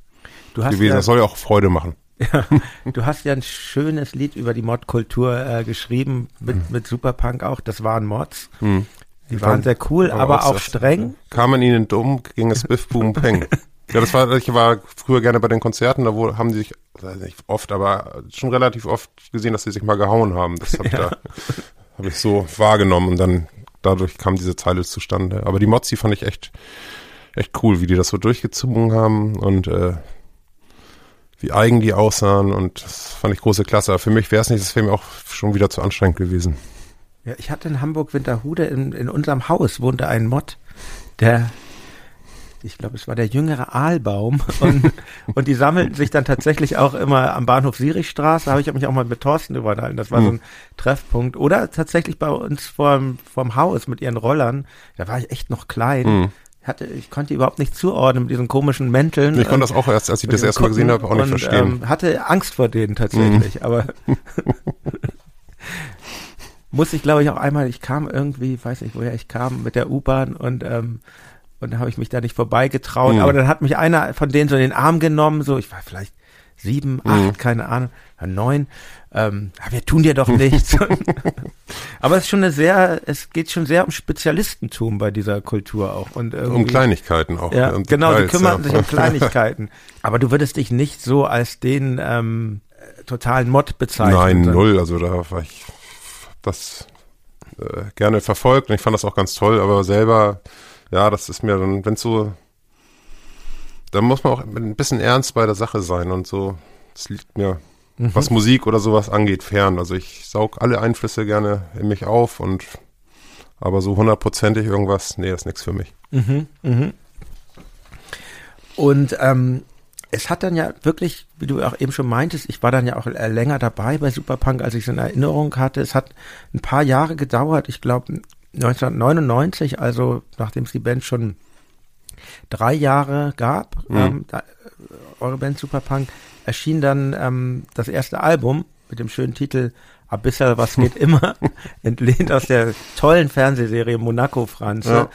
du hast gewesen. Ja, das soll ja auch Freude machen. Ja, du hast ja ein schönes Lied über die Mod-Kultur äh, geschrieben, mit, mhm. mit Superpunk auch. Das waren Mods. Mhm. Die waren sehr cool, aber auch streng. Kamen ihnen dumm, ging es Biff Boom Peng. Ja, das war, ich war früher gerne bei den Konzerten, da wo, haben sie sich, nicht oft, aber schon relativ oft gesehen, dass sie sich mal gehauen haben. Das habe ja. ich, hab ich so wahrgenommen und dann dadurch kam diese Zeile zustande. Aber die Mozzi fand ich echt, echt cool, wie die das so durchgezogen haben und äh, wie eigen die aussahen und das fand ich große Klasse. Aber für mich wäre es nicht, das wäre mir auch schon wieder zu anstrengend gewesen. Ja, ich hatte in Hamburg Winterhude, in, in unserem Haus wohnte ein Mod, der, ich glaube, es war der jüngere Aalbaum und, und die sammelten sich dann tatsächlich auch immer am Bahnhof Sierichstraße, habe ich mich auch mal mit Thorsten überhalten, das war so ein Treffpunkt. Oder tatsächlich bei uns vorm, vorm Haus mit ihren Rollern, da war ich echt noch klein. Mhm. Hatte, ich konnte überhaupt nicht zuordnen mit diesen komischen Mänteln. Ich konnte das auch erst, als ich das erste Mal gesehen habe, auch nicht und, verstehen. Ähm, hatte Angst vor denen tatsächlich, mhm. aber muss ich glaube ich auch einmal, ich kam irgendwie, weiß nicht woher ich kam, mit der U-Bahn und ähm, und da habe ich mich da nicht vorbeigetraut. Mhm. Aber dann hat mich einer von denen so in den Arm genommen, so ich war vielleicht sieben, acht, mhm. keine Ahnung, neun. Ähm, wir tun dir doch nichts. Aber es ist schon eine sehr, es geht schon sehr um Spezialistentum bei dieser Kultur auch. Und um Kleinigkeiten auch. Ja, um genau, Details, die kümmern ja. sich um Kleinigkeiten. Aber du würdest dich nicht so als den ähm, totalen Mod bezeichnen. Nein, null. Also da war ich das äh, gerne verfolgt und ich fand das auch ganz toll, aber selber, ja, das ist mir dann, wenn so, da muss man auch ein bisschen ernst bei der Sache sein und so, das liegt mir, mhm. was Musik oder sowas angeht, fern. Also ich saug alle Einflüsse gerne in mich auf und aber so hundertprozentig irgendwas, nee, ist nichts für mich. Mhm, mhm. Und ähm, es hat dann ja wirklich, wie du auch eben schon meintest, ich war dann ja auch länger dabei bei Superpunk, als ich es in Erinnerung hatte. Es hat ein paar Jahre gedauert, ich glaube 1999, also nachdem es die Band schon drei Jahre gab, mhm. ähm, da, eure Band Superpunk, erschien dann ähm, das erste Album mit dem schönen Titel Abyssal, was geht immer, entlehnt aus der tollen Fernsehserie Monaco Franze. Ja.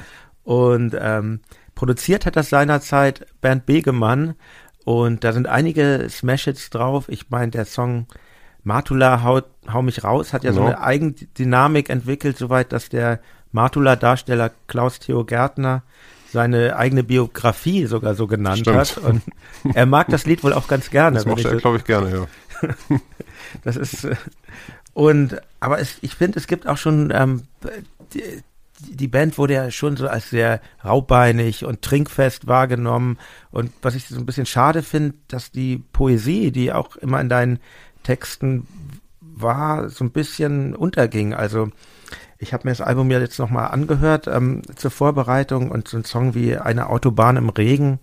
Und ähm, produziert hat das seinerzeit Bernd Begemann, und da sind einige Smash-Hits drauf. Ich meine, der Song Matula haut, hau mich raus hat ja no. so eine Eigendynamik entwickelt, soweit, dass der Matula-Darsteller Klaus Theo Gärtner seine eigene Biografie sogar so genannt Stimmt. hat. Und er mag das Lied wohl auch ganz gerne. Das macht er, glaube ich, gerne, ja. das ist, und, aber es, ich finde, es gibt auch schon ähm, die, Band wurde ja schon so als sehr raubeinig und trinkfest wahrgenommen. Und was ich so ein bisschen schade finde, dass die Poesie, die auch immer in deinen Texten war, so ein bisschen unterging. Also ich habe mir das Album ja jetzt nochmal angehört ähm, zur Vorbereitung und so ein Song wie Eine Autobahn im Regen,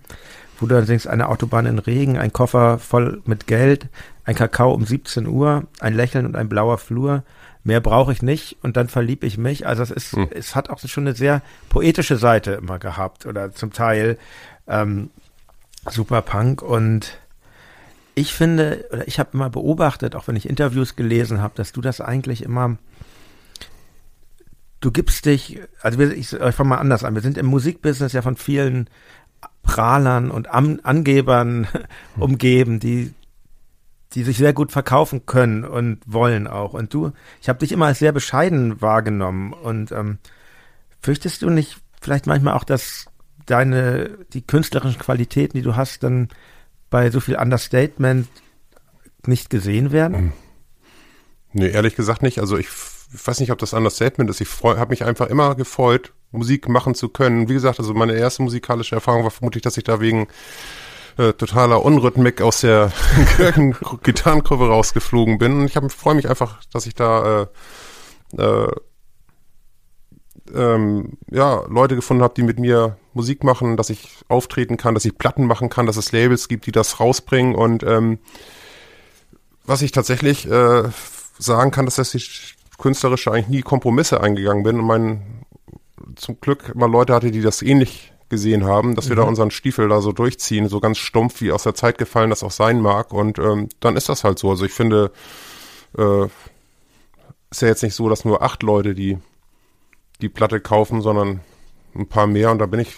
wo du dann singst, eine Autobahn im Regen, ein Koffer voll mit Geld, ein Kakao um 17 Uhr, ein Lächeln und ein blauer Flur mehr brauche ich nicht und dann verlieb ich mich. Also es ist, hm. es hat auch schon eine sehr poetische Seite immer gehabt oder zum Teil ähm, super Punk und ich finde, oder ich habe immer beobachtet, auch wenn ich Interviews gelesen habe, dass du das eigentlich immer, du gibst dich, also wir, ich, ich fange mal anders an, wir sind im Musikbusiness ja von vielen Prahlern und An Angebern umgeben, die die sich sehr gut verkaufen können und wollen auch. Und du, ich habe dich immer als sehr bescheiden wahrgenommen. Und ähm, fürchtest du nicht vielleicht manchmal auch, dass deine, die künstlerischen Qualitäten, die du hast, dann bei so viel Understatement nicht gesehen werden? Hm. Nee, ehrlich gesagt nicht. Also ich, ich weiß nicht, ob das Understatement ist. Ich habe mich einfach immer gefreut, Musik machen zu können. Wie gesagt, also meine erste musikalische Erfahrung war vermutlich, dass ich da wegen äh, totaler Unrhythmik aus der Gitarrenkurve rausgeflogen bin. Und ich freue mich einfach, dass ich da äh, äh, ähm, ja, Leute gefunden habe, die mit mir Musik machen, dass ich auftreten kann, dass ich Platten machen kann, dass es Labels gibt, die das rausbringen. Und ähm, was ich tatsächlich äh, sagen kann, ist, dass ich künstlerisch eigentlich nie Kompromisse eingegangen bin und mein zum Glück immer Leute hatte, die das ähnlich gesehen haben, dass wir da mhm. unseren Stiefel da so durchziehen, so ganz stumpf wie aus der Zeit gefallen das auch sein mag. Und ähm, dann ist das halt so. Also ich finde, äh, ist ja jetzt nicht so, dass nur acht Leute die, die Platte kaufen, sondern ein paar mehr. Und da bin ich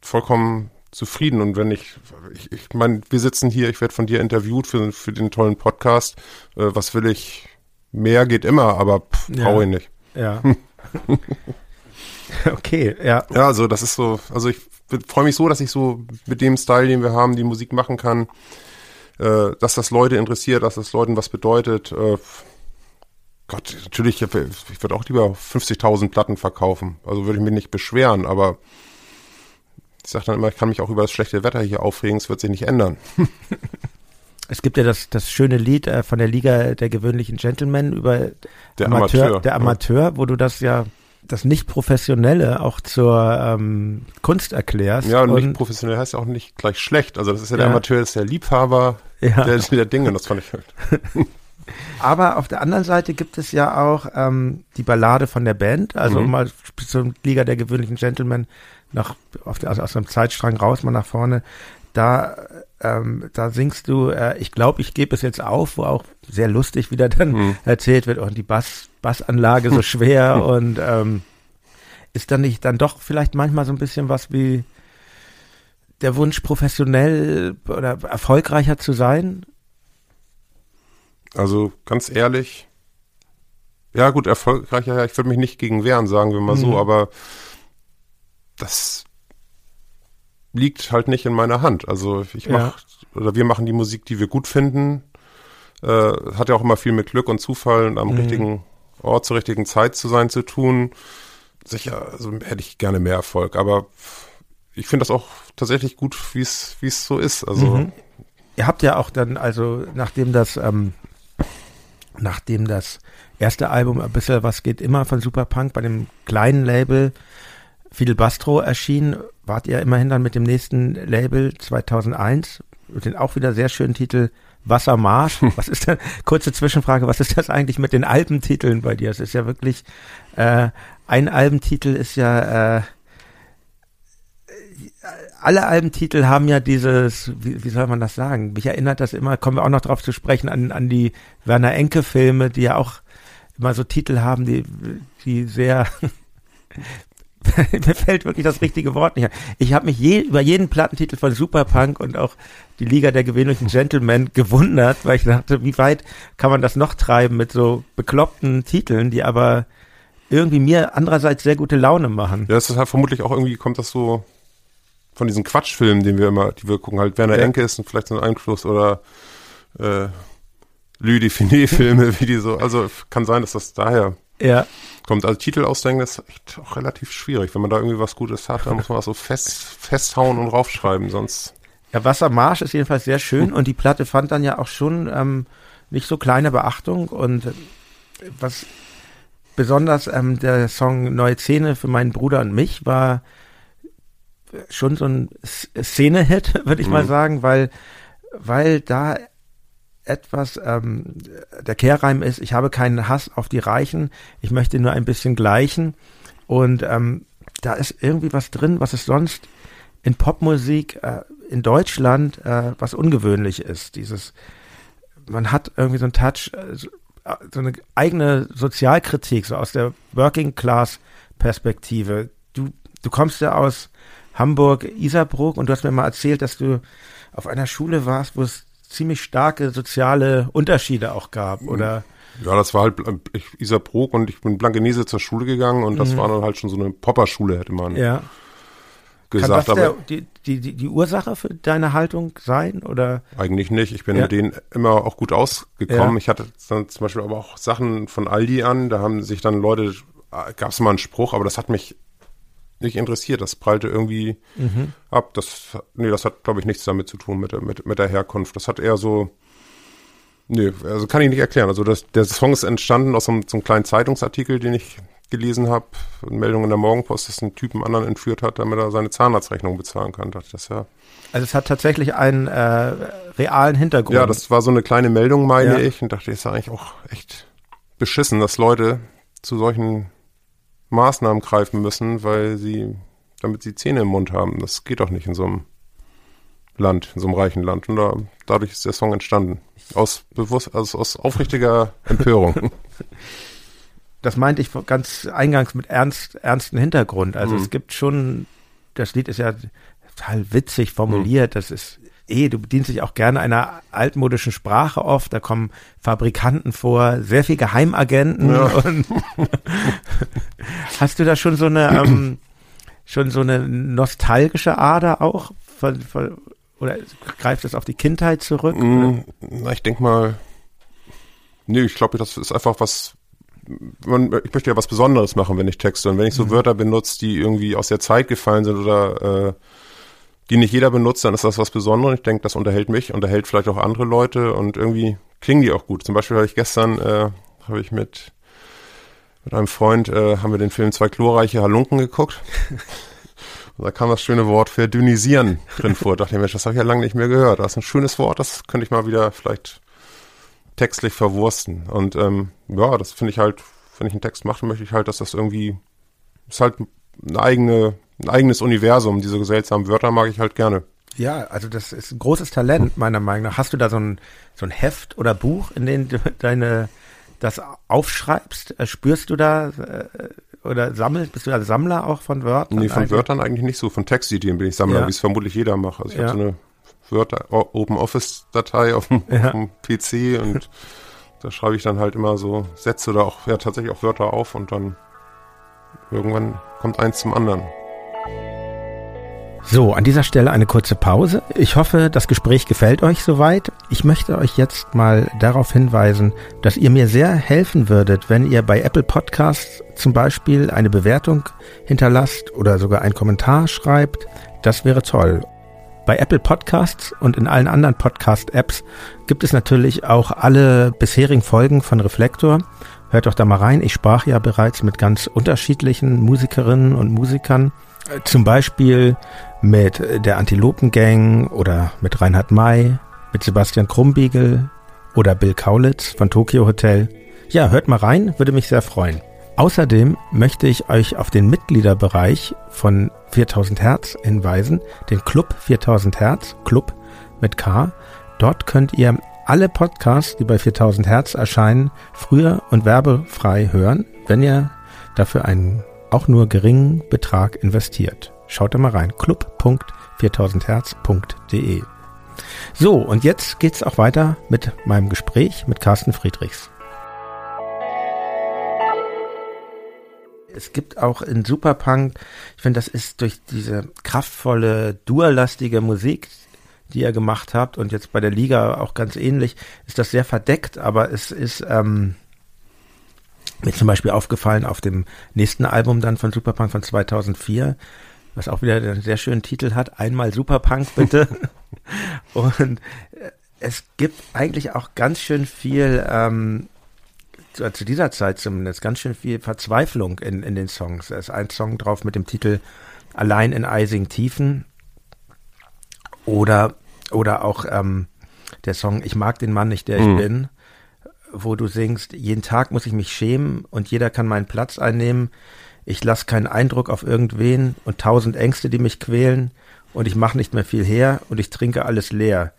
vollkommen zufrieden. Und wenn ich, ich, ich meine, wir sitzen hier, ich werde von dir interviewt für, für den tollen Podcast. Äh, was will ich? Mehr geht immer, aber pff, ja. brauche ich nicht. Ja. Okay, ja. Ja, also das ist so, also ich freue mich so, dass ich so mit dem Style, den wir haben, die Musik machen kann, äh, dass das Leute interessiert, dass das Leuten was bedeutet. Äh, Gott, natürlich, ich würde auch lieber 50.000 Platten verkaufen. Also würde ich mich nicht beschweren, aber ich sage dann immer, ich kann mich auch über das schlechte Wetter hier aufregen, es wird sich nicht ändern. Es gibt ja das, das schöne Lied äh, von der Liga der gewöhnlichen Gentlemen über der Amateur, Amateur der Amateur, ja. wo du das ja das Nicht-Professionelle auch zur ähm, Kunst erklärst. Ja, und, und nicht professionell heißt ja auch nicht gleich schlecht. Also das ist ja, ja. der Amateur, das ist der Liebhaber ja. der, der Dinge, das fand ich halt. Aber auf der anderen Seite gibt es ja auch ähm, die Ballade von der Band, also mhm. mal zum Liga der gewöhnlichen Gentlemen nach, auf der, also aus einem Zeitstrang raus, mal nach vorne. Da ähm, da singst du, äh, ich glaube, ich gebe es jetzt auf, wo auch sehr lustig wieder dann mhm. erzählt wird, und die Bass, Bassanlage so schwer und ähm, ist dann nicht dann doch vielleicht manchmal so ein bisschen was wie der Wunsch, professionell oder erfolgreicher zu sein? Also ganz ehrlich, ja gut, erfolgreicher, ich würde mich nicht gegen wehren, sagen wir mal mhm. so, aber das liegt halt nicht in meiner Hand. Also ich mache ja. oder wir machen die Musik, die wir gut finden. Äh, hat ja auch immer viel mit Glück und Zufall und am mhm. richtigen Ort zur richtigen Zeit zu sein zu tun. Sicher, also hätte ich gerne mehr Erfolg, aber ich finde das auch tatsächlich gut, wie es so ist. Also mhm. ihr habt ja auch dann also nachdem das ähm, nachdem das erste Album ein bisschen was geht immer von Superpunk bei dem kleinen Label Fidel Bastro erschien, wart ihr immerhin dann mit dem nächsten Label 2001 den auch wieder sehr schönen Titel Wassermarsch. Was ist denn, kurze Zwischenfrage, was ist das eigentlich mit den Albentiteln bei dir? Es ist ja wirklich, äh, ein Albentitel ist ja, äh, alle Albentitel haben ja dieses, wie, wie soll man das sagen? Mich erinnert das immer, kommen wir auch noch drauf zu sprechen, an, an die Werner Enke Filme, die ja auch immer so Titel haben, die, die sehr, mir fällt wirklich das richtige Wort nicht ein. Ich habe mich je, über jeden Plattentitel von Superpunk und auch die Liga der gewöhnlichen Gentlemen gewundert, weil ich dachte, wie weit kann man das noch treiben mit so bekloppten Titeln, die aber irgendwie mir andererseits sehr gute Laune machen. Ja, das ist halt vermutlich auch irgendwie, kommt das so von diesen Quatschfilmen, den wir immer, die wir gucken, halt Werner ja. Enke ist vielleicht so ein Einfluss oder äh, Lü Filme, wie die so, also kann sein, dass das daher ja. kommt. Also Titel ausdenken ist echt auch relativ schwierig. Wenn man da irgendwie was Gutes hat, dann muss man das so fest, festhauen und raufschreiben, sonst. Ja, Wassermarsch ist jedenfalls sehr schön und die Platte fand dann ja auch schon ähm, nicht so kleine Beachtung und äh, was besonders ähm, der Song Neue Szene für meinen Bruder und mich war schon so ein Szene-Hit, würde ich mhm. mal sagen, weil, weil da etwas, ähm, der Kehrreim ist, ich habe keinen Hass auf die Reichen, ich möchte nur ein bisschen gleichen. Und ähm, da ist irgendwie was drin, was es sonst in Popmusik äh, in Deutschland äh, was ungewöhnlich ist. Dieses, man hat irgendwie so einen Touch, äh, so, äh, eine eigene Sozialkritik, so aus der Working Class Perspektive. Du, du kommst ja aus Hamburg, Isarbruck und du hast mir mal erzählt, dass du auf einer Schule warst, wo es ziemlich starke soziale Unterschiede auch gab, oder? Ja, das war halt ich, Isarbrook und ich bin Blankenese zur Schule gegangen und das mhm. war dann halt schon so eine Popperschule, hätte man ja. gesagt. Kann das aber der, die, die, die Ursache für deine Haltung sein, oder? Eigentlich nicht. Ich bin ja. mit denen immer auch gut ausgekommen. Ja. Ich hatte dann zum Beispiel aber auch Sachen von Aldi an, da haben sich dann Leute, gab es mal einen Spruch, aber das hat mich nicht interessiert. Das prallte irgendwie mhm. ab. Das, nee, das hat, glaube ich, nichts damit zu tun mit der, mit, mit der Herkunft. Das hat eher so, nee, also kann ich nicht erklären. Also das, der Song ist entstanden aus so einem, so einem kleinen Zeitungsartikel, den ich gelesen habe. Eine Meldung in der Morgenpost, dass ein Typ einen anderen entführt hat, damit er seine Zahnarztrechnung bezahlen kann. Das, das ja. Also es hat tatsächlich einen äh, realen Hintergrund. Ja, das war so eine kleine Meldung, meine ja. ich, und dachte, ist ja eigentlich auch echt beschissen, dass Leute zu solchen Maßnahmen greifen müssen, weil sie, damit sie Zähne im Mund haben. Das geht doch nicht in so einem Land, in so einem reichen Land. Und da, dadurch ist der Song entstanden. Aus bewusst, also aus aufrichtiger Empörung. Das meinte ich ganz eingangs mit ernst, ernsten Hintergrund. Also mhm. es gibt schon, das Lied ist ja total witzig formuliert. Mhm. Das ist eh, du bedienst dich auch gerne einer altmodischen Sprache oft, da kommen Fabrikanten vor, sehr viel Geheimagenten ja. und hast du da schon so eine ähm, schon so eine nostalgische Ader auch von, von, oder greift das auf die Kindheit zurück? Mm, na, ich denke mal, nee, ich glaube, das ist einfach was man, ich möchte ja was Besonderes machen, wenn ich texte. Und wenn ich so mhm. Wörter benutze, die irgendwie aus der Zeit gefallen sind oder äh, die nicht jeder benutzt, dann ist das was Besonderes. Ich denke, das unterhält mich, unterhält vielleicht auch andere Leute und irgendwie klingen die auch gut. Zum Beispiel habe ich gestern, äh, habe ich mit, mit einem Freund, äh, haben wir den Film Zwei chlorreiche Halunken geguckt. und da kam das schöne Wort verdünnisieren drin vor. Da dachte ich, Mensch, das habe ich ja lange nicht mehr gehört. Das ist ein schönes Wort, das könnte ich mal wieder vielleicht textlich verwursten. Und ähm, ja, das finde ich halt, wenn ich einen Text mache, möchte ich halt, dass das irgendwie, ist halt eine eigene ein eigenes Universum. Diese seltsamen Wörter mag ich halt gerne. Ja, also das ist ein großes Talent, meiner Meinung nach. Hast du da so ein, so ein Heft oder Buch, in dem du deine, das aufschreibst? Äh, spürst du da äh, oder sammelst, bist du da Sammler auch von Wörtern? Nee, von eigentlich? Wörtern eigentlich nicht so. Von Textideen bin ich Sammler, ja. wie es vermutlich jeder macht. Also ich ja. habe so eine Wörter, Open Office Datei auf dem, ja. auf dem PC und da schreibe ich dann halt immer so Sätze oder auch, ja, tatsächlich auch Wörter auf und dann irgendwann kommt eins zum anderen. So, an dieser Stelle eine kurze Pause. Ich hoffe, das Gespräch gefällt euch soweit. Ich möchte euch jetzt mal darauf hinweisen, dass ihr mir sehr helfen würdet, wenn ihr bei Apple Podcasts zum Beispiel eine Bewertung hinterlasst oder sogar einen Kommentar schreibt. Das wäre toll. Bei Apple Podcasts und in allen anderen Podcast-Apps gibt es natürlich auch alle bisherigen Folgen von Reflektor. Hört doch da mal rein. Ich sprach ja bereits mit ganz unterschiedlichen Musikerinnen und Musikern Zum Beispiel mit der Antilopengang oder mit Reinhard May, mit Sebastian Krumbiegel oder Bill Kaulitz von Tokyo Hotel. Ja, hört mal rein, würde mich sehr freuen. Außerdem möchte ich euch auf den Mitgliederbereich von 4000 Hertz hinweisen, den Club 4000 Hertz, Club mit K. Dort könnt ihr alle Podcasts, die bei 4000 Hertz erscheinen, früher und werbefrei hören, wenn ihr dafür einen auch nur geringen Betrag investiert. Schaut da mal rein. club.4000herz.de So, und jetzt geht's auch weiter mit meinem Gespräch mit Carsten Friedrichs. Es gibt auch in Superpunk, ich finde, das ist durch diese kraftvolle, durlastige Musik, die ihr gemacht habt und jetzt bei der Liga auch ganz ähnlich, ist das sehr verdeckt, aber es ist ähm, mir zum Beispiel aufgefallen auf dem nächsten Album dann von Superpunk von 2004, was auch wieder einen sehr schönen Titel hat, einmal Superpunk bitte. und äh, es gibt eigentlich auch ganz schön viel, ähm, zu, zu, dieser Zeit zumindest, ganz schön viel Verzweiflung in, in den Songs. Da ist ein Song drauf mit dem Titel Allein in eisigen Tiefen oder, oder auch ähm, der Song Ich mag den Mann nicht, der ich mhm. bin wo du singst, jeden Tag muss ich mich schämen und jeder kann meinen Platz einnehmen. Ich lasse keinen Eindruck auf irgendwen und tausend Ängste, die mich quälen und ich mache nicht mehr viel her und ich trinke alles leer.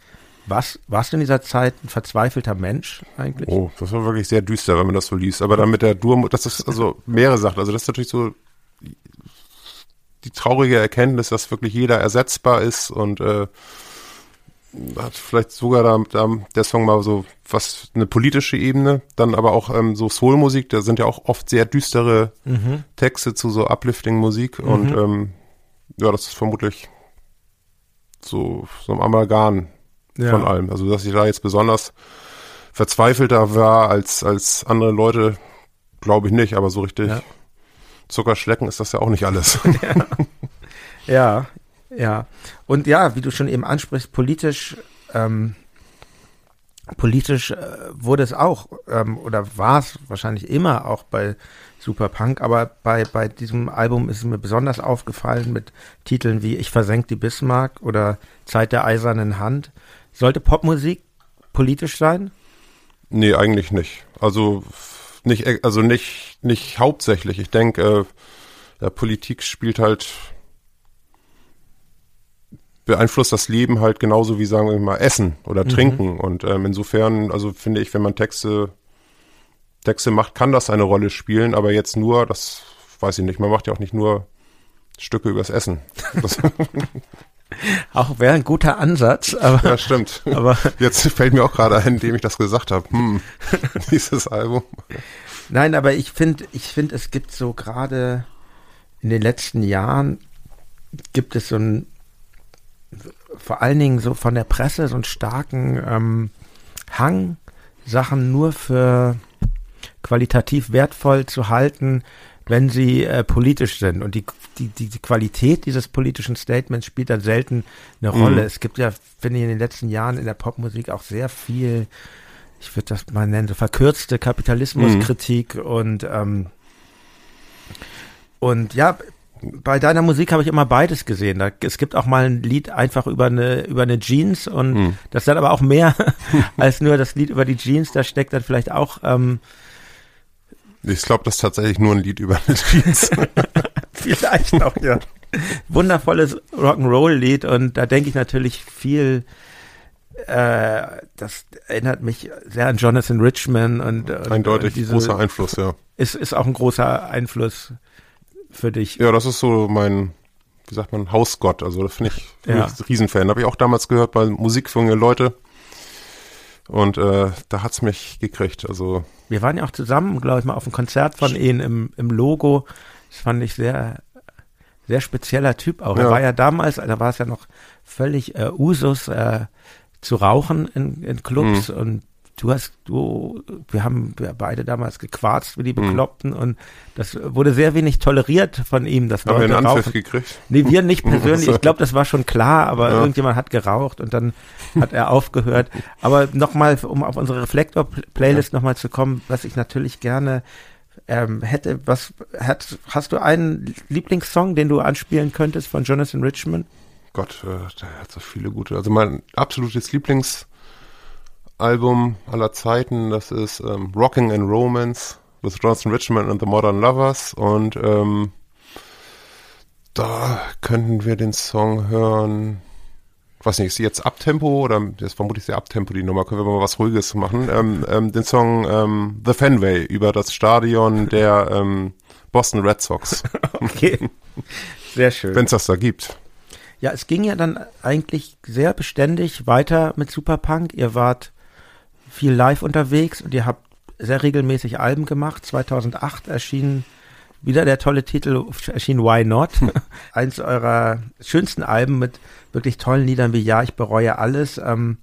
Was, warst du in dieser Zeit ein verzweifelter Mensch eigentlich? Oh, das war wirklich sehr düster, wenn man das so liest. Aber dann mit der Dur, das ist also mehrere Sachen. Also das ist natürlich so die traurige Erkenntnis, dass wirklich jeder ersetzbar ist und äh, hat vielleicht sogar da, da der Song mal so was eine politische Ebene, dann aber auch ähm, so Soul-Musik, da sind ja auch oft sehr düstere mhm. Texte zu so Uplifting-Musik mhm. und ähm, ja, das ist vermutlich so, so ein Amalgam ja. von allem. Also, dass ich da jetzt besonders verzweifelter war als, als andere Leute, glaube ich nicht, aber so richtig ja. Zuckerschlecken ist das ja auch nicht alles. ja. ja, ja. Und ja, wie du schon eben ansprichst, politisch, ähm, politisch äh, wurde es auch, ähm, oder war es wahrscheinlich immer auch bei Superpunk, aber bei, bei diesem Album ist es mir besonders aufgefallen mit Titeln wie Ich versenk die Bismarck oder Zeit der eisernen Hand. Sollte Popmusik politisch sein? Nee, eigentlich nicht. Also nicht, also nicht, nicht hauptsächlich. Ich denke, äh, ja, Politik spielt halt beeinflusst das Leben halt genauso wie, sagen wir mal, Essen oder mhm. Trinken. Mhm. Und ähm, insofern, also finde ich, wenn man Texte, Texte macht, kann das eine Rolle spielen, aber jetzt nur, das weiß ich nicht, man macht ja auch nicht nur Stücke übers Essen. auch wäre ein guter Ansatz, aber. Ja, stimmt. Aber jetzt fällt mir auch gerade ein, indem ich das gesagt habe. Hm, dieses Album. Nein, aber ich finde, ich finde, es gibt so gerade in den letzten Jahren gibt es so ein vor allen Dingen so von der Presse so einen starken ähm, Hang, Sachen nur für qualitativ wertvoll zu halten, wenn sie äh, politisch sind. Und die, die, die, Qualität dieses politischen Statements spielt dann selten eine mhm. Rolle. Es gibt ja, finde ich, in den letzten Jahren in der Popmusik auch sehr viel, ich würde das mal nennen, so verkürzte Kapitalismuskritik mhm. und ähm, und ja, bei deiner Musik habe ich immer beides gesehen. Da, es gibt auch mal ein Lied einfach über eine, über eine Jeans und hm. das ist dann aber auch mehr als nur das Lied über die Jeans. Da steckt dann vielleicht auch. Ähm, ich glaube, das ist tatsächlich nur ein Lied über eine Jeans. vielleicht auch, ja. Wundervolles Rock'n'Roll-Lied und da denke ich natürlich viel. Äh, das erinnert mich sehr an Jonathan Richman und, und eindeutig und diese, großer Einfluss, ja. Ist, ist auch ein großer Einfluss für dich? Ja, das ist so mein, wie sagt man, Hausgott. Also das finde ich, find ja. ich Riesenfan. Habe ich auch damals gehört bei Musik für junge Leute. Und äh, da hat's mich gekriegt. Also wir waren ja auch zusammen, glaube ich, mal auf einem Konzert von ihnen im, im Logo. Das fand ich sehr, sehr spezieller Typ auch. Ja. Er war ja damals, da war es ja noch völlig äh, Usus äh, zu rauchen in, in Clubs mhm. und du hast, du, wir haben beide damals gequarzt wie die mhm. Bekloppten mhm. und das wurde sehr wenig toleriert von ihm. Das haben wir einen Anpfiff gekriegt? Nee, wir nicht persönlich. Ich glaube, das war schon klar, aber ja. irgendjemand hat geraucht und dann hat er aufgehört. Aber nochmal, um auf unsere Reflektor-Playlist ja. nochmal zu kommen, was ich natürlich gerne Ähm, hätte, was, hat, hast du einen Lieblingssong, den du anspielen könntest von Jonathan Richmond? Gott, äh, der hat so viele gute. Also mein absolutes Lieblingsalbum aller Zeiten, das ist ähm, Rocking and Romance with Jonathan Richmond and the Modern Lovers und ähm, da könnten wir den Song hören. Ich weiß nicht, ist sie jetzt Abtempo oder ist vermutlich sehr Abtempo die Nummer? Können wir mal was Ruhiges machen? Ähm, ähm, den Song ähm, The Fenway über das Stadion der ähm, Boston Red Sox. okay, sehr schön. Wenn es das da gibt. Ja, es ging ja dann eigentlich sehr beständig weiter mit Superpunk. Ihr wart viel live unterwegs und ihr habt sehr regelmäßig Alben gemacht. 2008 erschien wieder der tolle Titel, erschien Why Not? Eins eurer schönsten Alben mit wirklich tollen Liedern wie Ja, ich bereue alles. Ähm,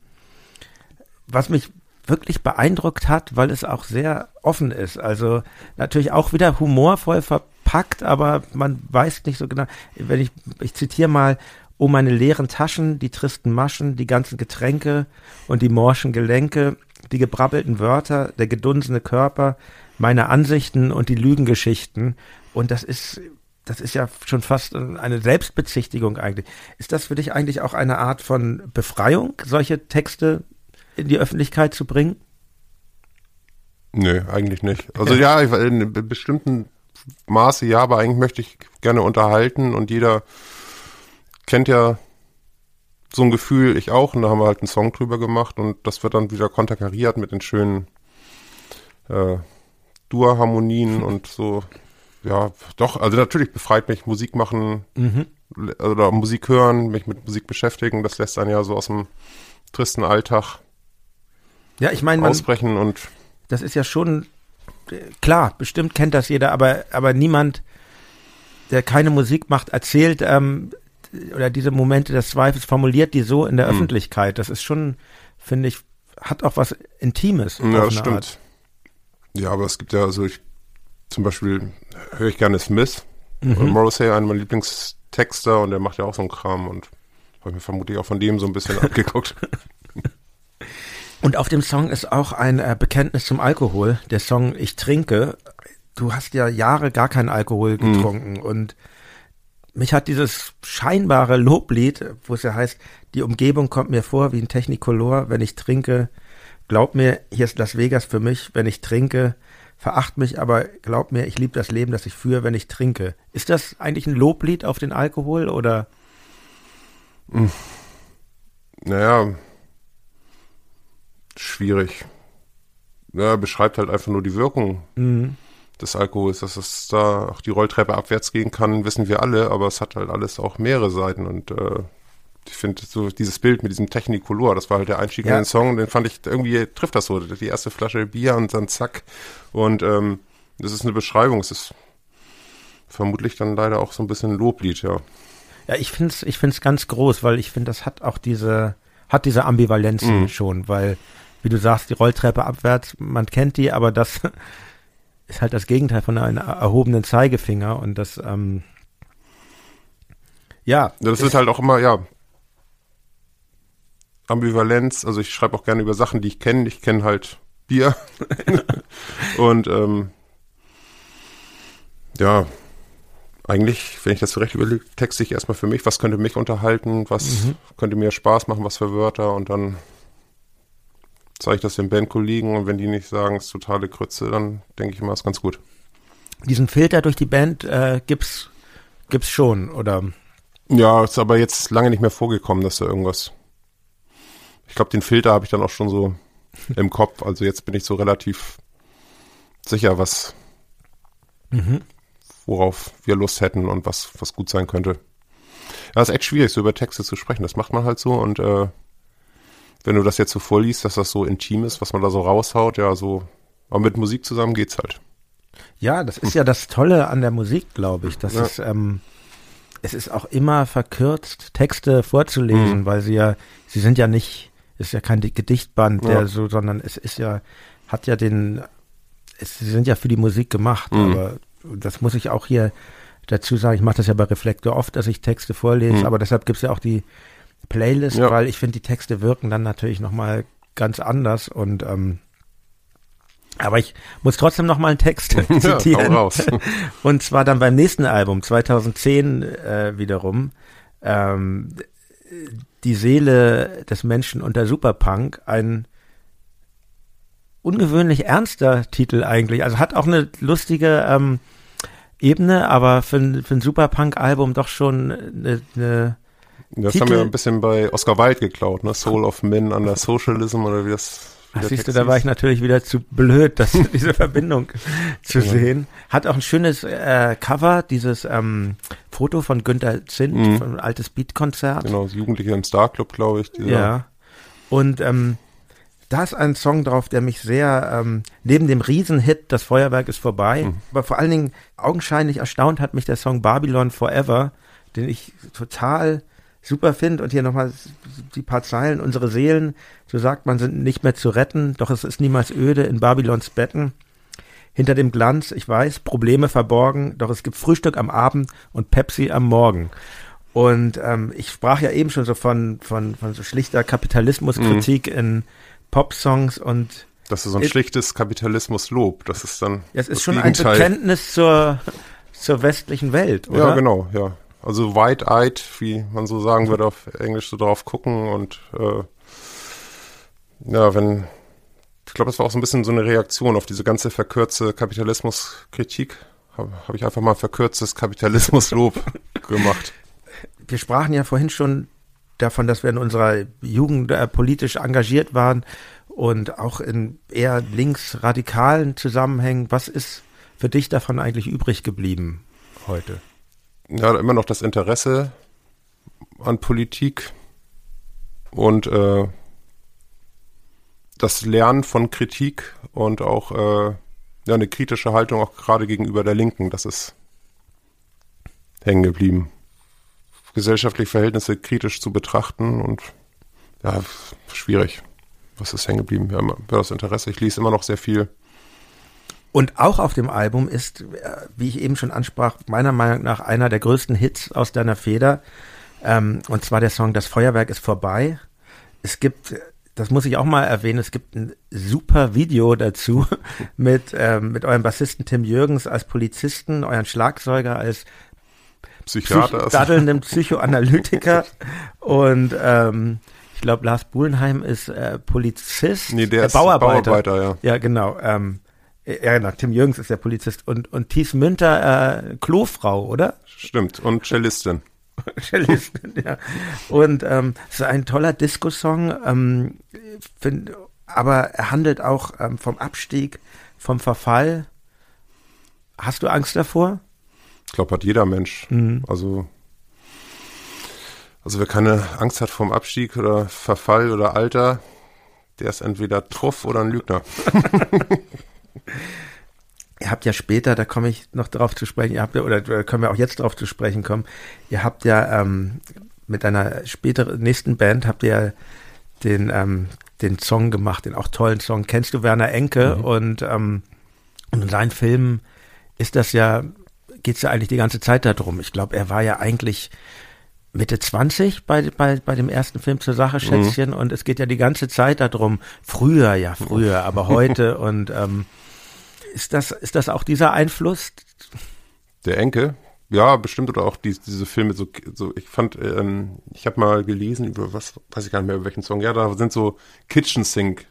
was mich wirklich beeindruckt hat, weil es auch sehr offen ist. Also natürlich auch wieder humorvoll verpackt, aber man weiß nicht so genau. Wenn ich, ich zitiere mal, Oh, meine leeren Taschen, die tristen Maschen, die ganzen Getränke und die morschen Gelenke, die gebrabbelten Wörter, der gedunsene Körper, meine Ansichten und die Lügengeschichten. Und das ist, das ist ja schon fast eine Selbstbezichtigung eigentlich. Ist das für dich eigentlich auch eine Art von Befreiung, solche Texte in die Öffentlichkeit zu bringen? Nö, eigentlich nicht. Also ja, in bestimmten Maße ja, aber eigentlich möchte ich gerne unterhalten und jeder kennt ja so ein Gefühl, ich auch, und da haben wir halt einen Song drüber gemacht und das wird dann wieder konterkariert mit den schönen äh, Dur-Harmonien und so. Ja, doch, also natürlich befreit mich Musik machen mhm. oder Musik hören, mich mit Musik beschäftigen, das lässt einen ja so aus dem tristen Alltag ja, ich meine, ausbrechen und das ist ja schon klar, bestimmt kennt das jeder, aber aber niemand, der keine Musik macht, erzählt, ähm, oder diese Momente des Zweifels formuliert die so in der mhm. Öffentlichkeit. Das ist schon, finde ich, hat auch was Intimes. Ja, das stimmt. Art. Ja, aber es gibt ja, also ich, zum Beispiel höre ich gerne Smith, mhm. Morrissey, einer meiner Lieblingstexter und der macht ja auch so einen Kram und habe mir vermutlich auch von dem so ein bisschen abgeguckt. Und auf dem Song ist auch ein äh, Bekenntnis zum Alkohol. Der Song Ich trinke. Du hast ja Jahre gar keinen Alkohol mhm. getrunken mhm. und mich hat dieses scheinbare Loblied, wo es ja heißt, die Umgebung kommt mir vor wie ein Technicolor, wenn ich trinke. Glaub mir, hier ist Las Vegas für mich, wenn ich trinke. Veracht mich, aber glaub mir, ich liebe das Leben, das ich führe, wenn ich trinke. Ist das eigentlich ein Loblied auf den Alkohol oder? Hm. Naja, schwierig. Ja, beschreibt halt einfach nur die Wirkung. Mhm des Alkohols, dass es da auch die Rolltreppe abwärts gehen kann, wissen wir alle, aber es hat halt alles auch mehrere Seiten und äh, ich finde so dieses Bild mit diesem Technicolor, das war halt der Einstieg ja. in den Song, den fand ich irgendwie trifft das so, die erste Flasche Bier und dann zack und ähm, das ist eine Beschreibung, es ist vermutlich dann leider auch so ein bisschen Loblied, ja. Ja, ich finde es ich find's ganz groß, weil ich finde, das hat auch diese, hat diese Ambivalenzen mhm. schon, weil, wie du sagst, die Rolltreppe abwärts, man kennt die, aber das ist halt das Gegenteil von einem erhobenen Zeigefinger und das, ähm, ja. Das ist halt auch immer, ja, Ambivalenz. Also ich schreibe auch gerne über Sachen, die ich kenne. Ich kenne halt Bier. und ähm, ja, eigentlich, wenn ich das zurecht überlege, texte ich erstmal für mich, was könnte mich unterhalten, was mhm. könnte mir Spaß machen, was für Wörter und dann zeige ich das den Bandkollegen und wenn die nicht sagen, es ist totale Krütze, dann denke ich immer, es ist ganz gut. Diesen Filter durch die Band äh, gibt's gibt's schon, oder? Ja, ist aber jetzt lange nicht mehr vorgekommen, dass da irgendwas. Ich glaube, den Filter habe ich dann auch schon so im Kopf. Also jetzt bin ich so relativ sicher, was mhm. worauf wir Lust hätten und was, was gut sein könnte. Ja, ist echt schwierig, so über Texte zu sprechen. Das macht man halt so und äh, wenn du das jetzt so vorliest, dass das so intim ist, was man da so raushaut, ja, so, aber mit Musik zusammen geht's halt. Ja, das ist ja das Tolle an der Musik, glaube ich. Das ja. ist, ähm, es ist auch immer verkürzt, Texte vorzulesen, mhm. weil sie ja, sie sind ja nicht, ist ja kein Gedichtband, der ja. so, sondern es ist ja, hat ja den, es, sie sind ja für die Musik gemacht, mhm. aber das muss ich auch hier dazu sagen. Ich mache das ja bei Reflektor oft, dass ich Texte vorlese, mhm. aber deshalb gibt's ja auch die Playlist, ja. weil ich finde, die Texte wirken dann natürlich nochmal ganz anders und ähm, Aber ich muss trotzdem noch mal einen Text zitieren. Ja, Und zwar dann beim nächsten Album, 2010 äh, wiederum. Ähm, die Seele des Menschen unter Superpunk, ein ungewöhnlich ernster Titel eigentlich. Also hat auch eine lustige ähm, Ebene, aber für ein, für ein Superpunk-Album doch schon eine, eine Das Titel. haben wir ein bisschen bei Oscar Wilde geklaut, ne? Soul of Men under Socialism oder wie das Ach, siehst du, da war ich natürlich wieder zu blöd, das, diese Verbindung zu ja. sehen. Hat auch ein schönes äh, Cover, dieses ähm, Foto von Günther Zint, mhm. von ein altes Beat-Konzert. Genau, Jugendliche im Star Club, glaube ich. Ja. Und ähm, da ist ein Song drauf, der mich sehr, ähm, neben dem Riesenhit Das Feuerwerk ist vorbei, mhm. aber vor allen Dingen augenscheinlich erstaunt hat mich der Song Babylon Forever, den ich total super finde. Und hier nochmal die paar Zeilen. Unsere Seelen, so sagt man, sind nicht mehr zu retten, doch es ist niemals öde in Babylons Betten. Hinter dem Glanz, ich weiß, Probleme verborgen, doch es gibt Frühstück am Abend und Pepsi am Morgen. Und ähm, ich sprach ja eben schon so von, von, von so schlichter Kapitalismuskritik mhm. in Popsongs und das ist so ein schlichtes Kapitalismuslob. Das ist dann. Ja, es ist schon Gegenteil. ein Bekenntnis zur, zur westlichen Welt, oder? Ja, genau, ja. Also wide-eyed, wie man so sagen würde auf Englisch, so drauf gucken und äh, ja, wenn, ich glaube, das war auch so ein bisschen so eine Reaktion auf diese ganze verkürzte Kapitalismuskritik. Habe hab ich einfach mal verkürztes Kapitalismuslob gemacht. Wir sprachen ja vorhin schon davon, dass wir in unserer Jugend äh, politisch engagiert waren und auch in eher linksradikalen Zusammenhängen. Was ist für dich davon eigentlich übrig geblieben heute? Ja, immer noch das Interesse an Politik und äh, das Lernen von Kritik und auch äh, ja, eine kritische Haltung auch gerade gegenüber der Linken, das ist hängen geblieben. Gesellschaftliche Verhältnisse kritisch zu betrachten und ja, schwierig. Was ist hängen geblieben? Ja, das Interesse. Ich lese immer noch sehr viel und auch auf dem Album ist, äh, wie ich eben schon ansprach, meiner Meinung nach einer der größten Hits aus deiner Feder. Ähm, und zwar der Song Das Feuerwerk ist vorbei. Es gibt, das muss ich auch mal erwähnen, es gibt ein super Video dazu mit, ähm, mit eurem Bassisten Tim Jürgens als Polizisten, euren Schlagzeuger als Psychiater, Psych daddelndem Psychoanalytiker und ähm, ich glaube Lars Buhlenheim ist äh, Polizist, nee, der äh, ist Bauarbeiter. Bauarbeiter ja. ja, genau. Ähm, ja, genau, Tim Jürgens ist der Polizist und, und Thies Münter äh, Klofrau, oder? Stimmt, und Cellistin. Cellistin, ja. Und ähm, es ist ein toller Disco-Song, ähm, find, aber er handelt auch ähm, vom Abstieg, vom Verfall. Hast du Angst davor? Ich glaube, hat jeder Mensch. Mhm. Also, also wer keine Angst hat vom Abstieg oder Verfall oder Alter, der ist entweder Truff oder ein Lügner. Ihr habt ja später, da komme ich noch drauf zu sprechen, ihr habt ja, oder können wir auch jetzt drauf zu sprechen kommen, ihr habt ja ähm, mit einer späteren, nächsten Band habt ihr den, ähm, den Song gemacht, den auch tollen Song. Kennst du Werner Enke? Mhm. Und, ähm, und in seinen Filmen ist das ja, geht es ja eigentlich die ganze Zeit darum. Ich glaube, er war ja eigentlich Mitte 20 bei, bei, bei dem ersten Film zur Sache, mhm. Schätzchen, mhm. und es geht ja die ganze Zeit darum, früher, ja, früher, aber heute und ähm, ist das, ist das auch dieser Einfluss? Der Enke? Ja, bestimmt oder auch die, diese Filme so, so ich fand, ähm, ich habe mal gelesen über was, weiß ich gar nicht mehr über welchen Song. Ja, da sind so Kitchen Sink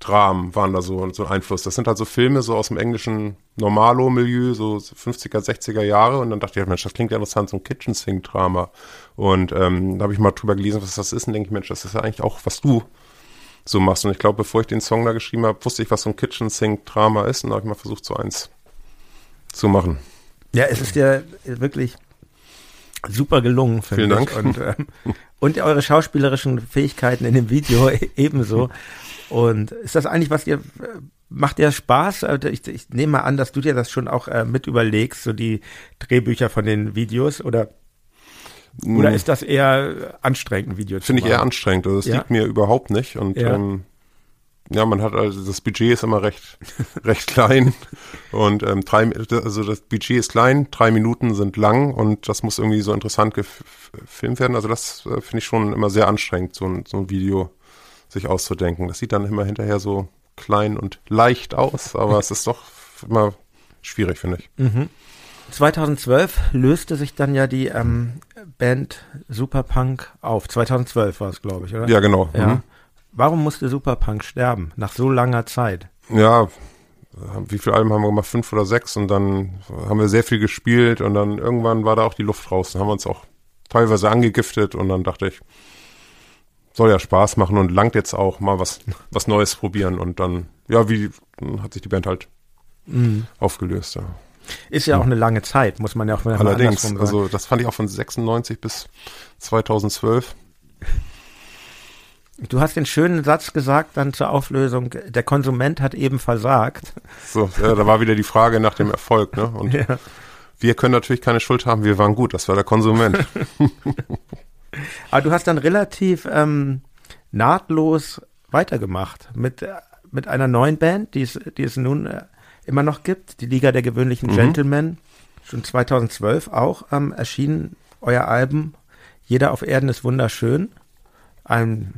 Dramen waren da so, so ein Einfluss. Das sind halt so Filme so aus dem englischen Normalo-Milieu, so 50er, 60er Jahre. Und dann dachte ich, Mensch, das klingt ja interessant, so ein Kitchen Sink Drama. Und ähm, da habe ich mal drüber gelesen, was das ist. Und denke ich, Mensch, das ist ja eigentlich auch, was du so machst. Und ich glaube, bevor ich den Song da geschrieben habe, wusste ich, was so ein Kitchen Sink Drama ist. Und da habe ich mal versucht, so eins zu machen. Ja, es ist ja wirklich super gelungen, finde ich. Vielen Dank. Und, ähm, und eure schauspielerischen Fähigkeiten in dem Video ebenso. Und ist das eigentlich, was ihr, macht dir Spaß? Also ich, ich nehme mal an, dass du dir das schon auch äh, mit überlegst, so die Drehbücher von den Videos oder oder hm. ist das eher anstrengend, ein Video Finde ich eher anstrengend. Also das ja? liegt mir überhaupt nicht. Und ja. Ähm, ja, man hat also das Budget ist immer recht recht klein und ähm, drei, also das Budget ist klein, drei Minuten sind lang und das muss irgendwie so interessant gefilmt werden. Also das äh, finde ich schon immer sehr anstrengend, so ein, so ein Video sich auszudenken. Das sieht dann immer hinterher so klein und leicht aus, aber es ist doch immer schwierig, finde ich. Mhm. 2012 löste sich dann ja die ähm, Band Superpunk auf. 2012 war es, glaube ich, oder? Ja, genau. Ja. Mhm. Warum musste Superpunk sterben nach so langer Zeit? Ja, wie viele Alben haben wir gemacht? Fünf oder sechs und dann haben wir sehr viel gespielt und dann irgendwann war da auch die Luft raus. Dann haben wir uns auch teilweise angegiftet und dann dachte ich, soll ja Spaß machen und langt jetzt auch mal was, was Neues probieren und dann, ja, wie, hat sich die Band halt Mhm. aufgelöst. Ja. Ist ja auch eine lange Zeit, muss man ja auch mal Allerdings, also das fand ich auch von 96 bis 2012. Du hast den schönen Satz gesagt dann zur Auflösung, der Konsument hat eben versagt. So, ja, da war wieder die Frage nach dem Erfolg, ne? Und Ja. wir können natürlich keine Schuld haben, wir waren gut, das war der Konsument. Aber du hast dann relativ ähm, nahtlos weitergemacht mit, äh, mit einer neuen Band, die es, die es nun äh, immer noch gibt, die Liga der gewöhnlichen Mhm. Gentlemen. Schon 2012 auch ähm, erschien euer Album Jeder auf Erden ist wunderschön. Ein,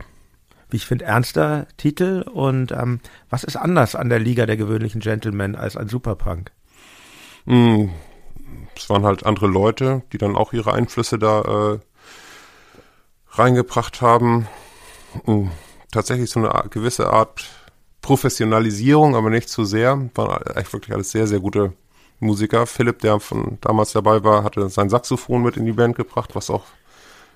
wie ich finde, ernster Titel. Und ähm, was ist anders an der Liga der gewöhnlichen Gentlemen als an Superpunk? Mm, Es waren halt andere Leute, die dann auch ihre Einflüsse da äh, reingebracht haben. Mm, Tatsächlich so eine gewisse Art Professionalisierung, aber nicht zu sehr. Waren echt wirklich alles sehr, sehr gute Musiker. Philipp, der von damals dabei war, hatte sein Saxophon mit in die Band gebracht, was auch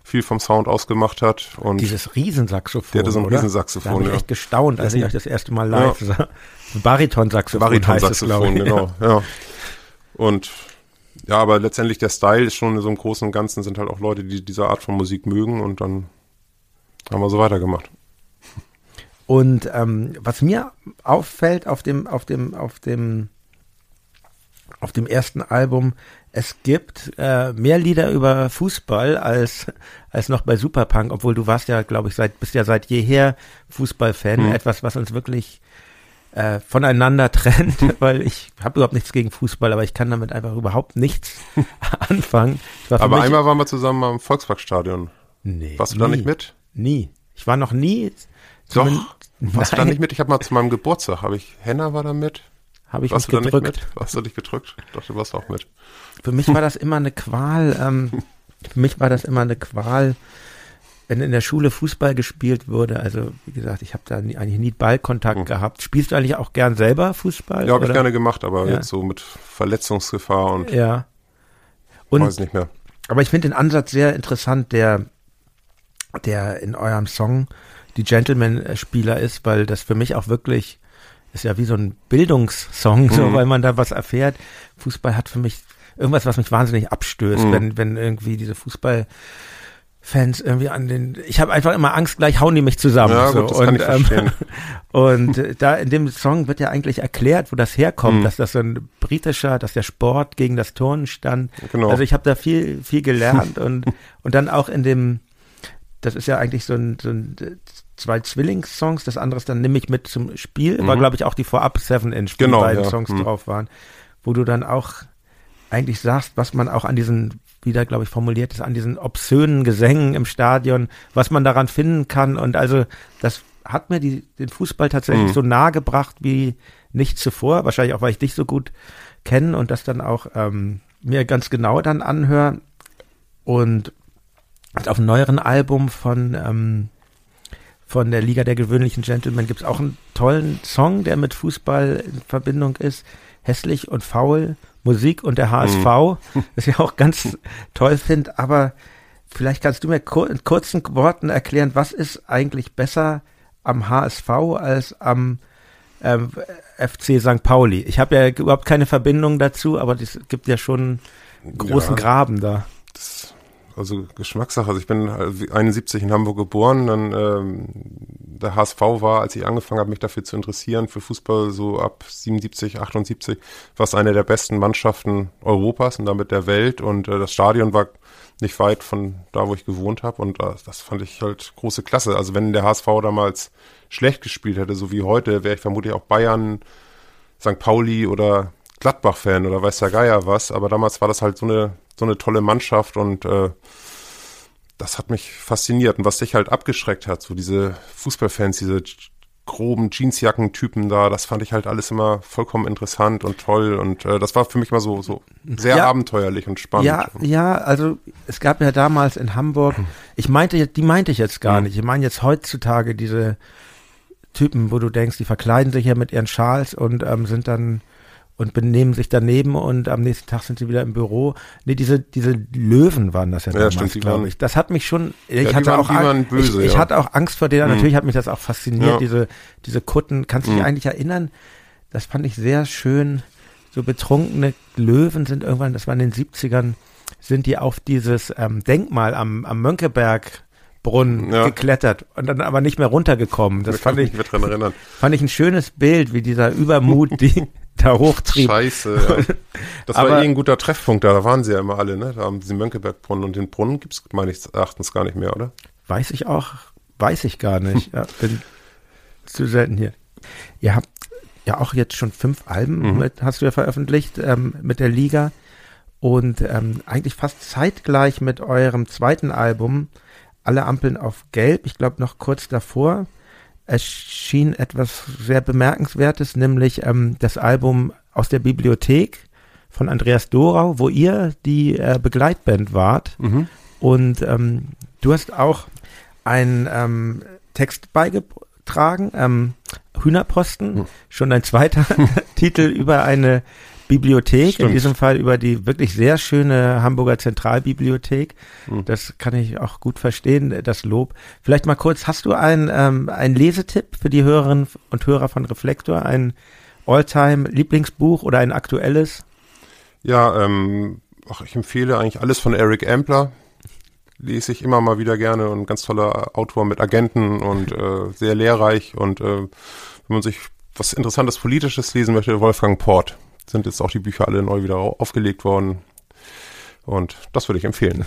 viel vom Sound ausgemacht hat. Und Dieses Riesensaxophon. Der hatte so ein oder? Riesensaxophon, Da habe ich ja. echt gestaunt, als ich euch das erste Mal live sah. Baritonsaxophon Baritonsaxophon, genau, ja. Und ja, aber letztendlich der Style ist schon so im Großen und Ganzen sind halt auch Leute, die diese Art von Musik mögen und dann haben wir so weitergemacht. Und ähm, was mir auffällt auf dem, auf dem, auf dem, auf dem ersten Album, es gibt äh, mehr Lieder über Fußball als, als noch bei Superpunk, obwohl du warst ja, glaube ich, seit, bist ja seit jeher Fußballfan, Mhm. etwas, was uns wirklich äh, voneinander trennt, weil ich habe überhaupt nichts gegen Fußball, aber ich kann damit einfach überhaupt nichts anfangen. Aber mich- einmal waren wir zusammen am Volksparkstadion. nee, Warst du da nie, nicht mit? Nie. Ich war noch nie. Doch. Warst du da nicht mit? Ich habe mal zu meinem Geburtstag, habe ich, Henna war da mit. Habe ich Warst mich du da nicht gedrückt. mit? Warst du dich gedrückt? Dachte, du warst auch mit. Für mich war das immer eine Qual. Ähm, für mich war das immer eine Qual, wenn in der Schule Fußball gespielt wurde. Also wie gesagt, ich habe da nie, eigentlich nie Ballkontakt Hm. gehabt. Spielst du eigentlich auch gern selber Fußball? Ja, habe ich gerne gemacht, aber Ja. jetzt so mit Verletzungsgefahr und Ja. Und weiß nicht mehr. Aber ich finde den Ansatz sehr interessant, der, der in eurem Song die Gentleman-Spieler ist, weil das für mich auch wirklich ist ja wie so ein Bildungssong, so, Mhm. weil man da was erfährt. Fußball hat für mich irgendwas, was mich wahnsinnig abstößt, Mhm. wenn, wenn irgendwie diese Fußballfans irgendwie an den, ich habe einfach immer Angst, gleich hauen die mich zusammen. Ja, so. gut, ich verstehen. und äh, da in dem Song wird ja eigentlich erklärt, wo das herkommt, Mhm. dass das so ein britischer, dass der Sport gegen das Turnen stand. Genau. Also ich habe da viel, viel gelernt und, und dann auch in dem, das ist ja eigentlich so ein, so ein zwei Zwillingssongs, das andere ist dann Nimm mich mit zum Spiel, war Mhm. glaube ich auch die Vorab Seven Inch, wo Genau, die beiden ja. Songs Mhm. drauf waren, wo du dann auch eigentlich sagst, was man auch an diesen, wieder glaube ich formuliert ist, an diesen obszönen Gesängen im Stadion, was man daran finden kann und also das hat mir die, den Fußball tatsächlich Mhm. so nahe gebracht wie nicht zuvor, wahrscheinlich auch, weil ich dich so gut kenne und das dann auch ähm, mir ganz genau dann anhöre und auf einem neueren Album von ähm, von der Liga der gewöhnlichen Gentlemen gibt es auch einen tollen Song, der mit Fußball in Verbindung ist. Hässlich und faul, Musik und der HSV, das ich auch ganz toll finde. Aber vielleicht kannst du mir kur in kurzen Worten erklären, was ist eigentlich besser am HSV als am ähm, FC St. Pauli? Ich habe ja überhaupt keine Verbindung dazu, aber es gibt ja schon einen großen Ja. Graben da. Das, also Geschmackssache. Also ich bin halt 71 in Hamburg geboren, dann ähm, der HSV war, als ich angefangen habe, mich dafür zu interessieren, für Fußball so ab 77, 78, war es eine der besten Mannschaften Europas und damit der Welt und äh, das Stadion war nicht weit von da, wo ich gewohnt habe und äh, das fand ich halt große Klasse. Also wenn der HSV damals schlecht gespielt hätte, so wie heute, wäre ich vermutlich auch Bayern, St. Pauli oder Gladbach-Fan oder weiß der Geier was, aber damals war das halt so eine, so eine tolle Mannschaft und äh, das hat mich fasziniert. Und was dich halt abgeschreckt hat, so diese Fußballfans, diese groben Jeansjackentypen da. Das fand ich halt alles immer vollkommen interessant und toll. Und äh, das war für mich mal so, so sehr Ja. abenteuerlich und spannend. Ja, ja, also es gab ja damals in Hamburg, ich meinte, jetzt- die meinte ich jetzt gar Hm. nicht. Ich meine jetzt heutzutage diese Typen, wo du denkst, die verkleiden sich ja mit ihren Schals und ähm, sind dann und benehmen sich daneben und am nächsten Tag sind sie wieder im Büro. Nee, diese, diese Löwen waren das ja, Ja, damals, glaube ich. Das hat mich schon, ich hatte waren- auch, die Ang- waren böse, ich, ich ja. hatte auch Angst vor denen. Mhm. Natürlich hat mich das auch fasziniert, diese, diese Kutten. Kannst du dich Mhm. eigentlich erinnern? Das fand ich sehr schön. So betrunkene Löwen sind irgendwann, das war in den 70ern, sind die auf dieses ähm, Denkmal am, am Mönckebergbrunnen Ja. geklettert und dann aber nicht mehr runtergekommen. Das Ich fand ich, mich dran erinnern. fand ich ein schönes Bild, wie dieser Übermut die da hochtrieb. Scheiße, ja. Das war Aber- eh ein guter Treffpunkt da. Da waren sie ja immer alle, ne? Da haben sie Mönckebergbrunnen. Und den Brunnen gibt's meines Erachtens gar nicht mehr, oder? Weiß ich auch, weiß ich gar nicht. Ja, bin zu selten hier. Ihr habt ja auch jetzt schon fünf Alben, Mhm. mit, hast du ja veröffentlicht, ähm, mit der Liga. Und ähm, eigentlich fast zeitgleich mit eurem zweiten Album, Alle Ampeln auf Gelb, ich glaube noch kurz davor, erschien etwas sehr Bemerkenswertes, nämlich ähm, das Album aus der Bibliothek von Andreas Dorau, wo ihr die äh, Begleitband wart. Mhm. Und ähm, du hast auch einen ähm, Text beigetragen, ähm, Hühnerposten, Hm. schon ein zweiter Titel über eine Bibliothek, in Stimmt. diesem Fall über die wirklich sehr schöne Hamburger Zentralbibliothek. Hm. Das kann ich auch gut verstehen, das Lob. Vielleicht mal kurz, hast du einen, ähm, einen Lesetipp für die Hörerinnen und Hörer von Reflektor, ein Alltime-Lieblingsbuch oder ein aktuelles? Ja, ähm, ach, ich empfehle eigentlich alles von Eric Ampler. Lese ich immer mal wieder gerne und ganz toller Autor mit Agenten und äh, sehr lehrreich. Und äh, wenn man sich was Interessantes Politisches lesen möchte, Wolfgang Port. Sind jetzt auch die Bücher alle neu wieder au- aufgelegt worden. Und das würde ich empfehlen.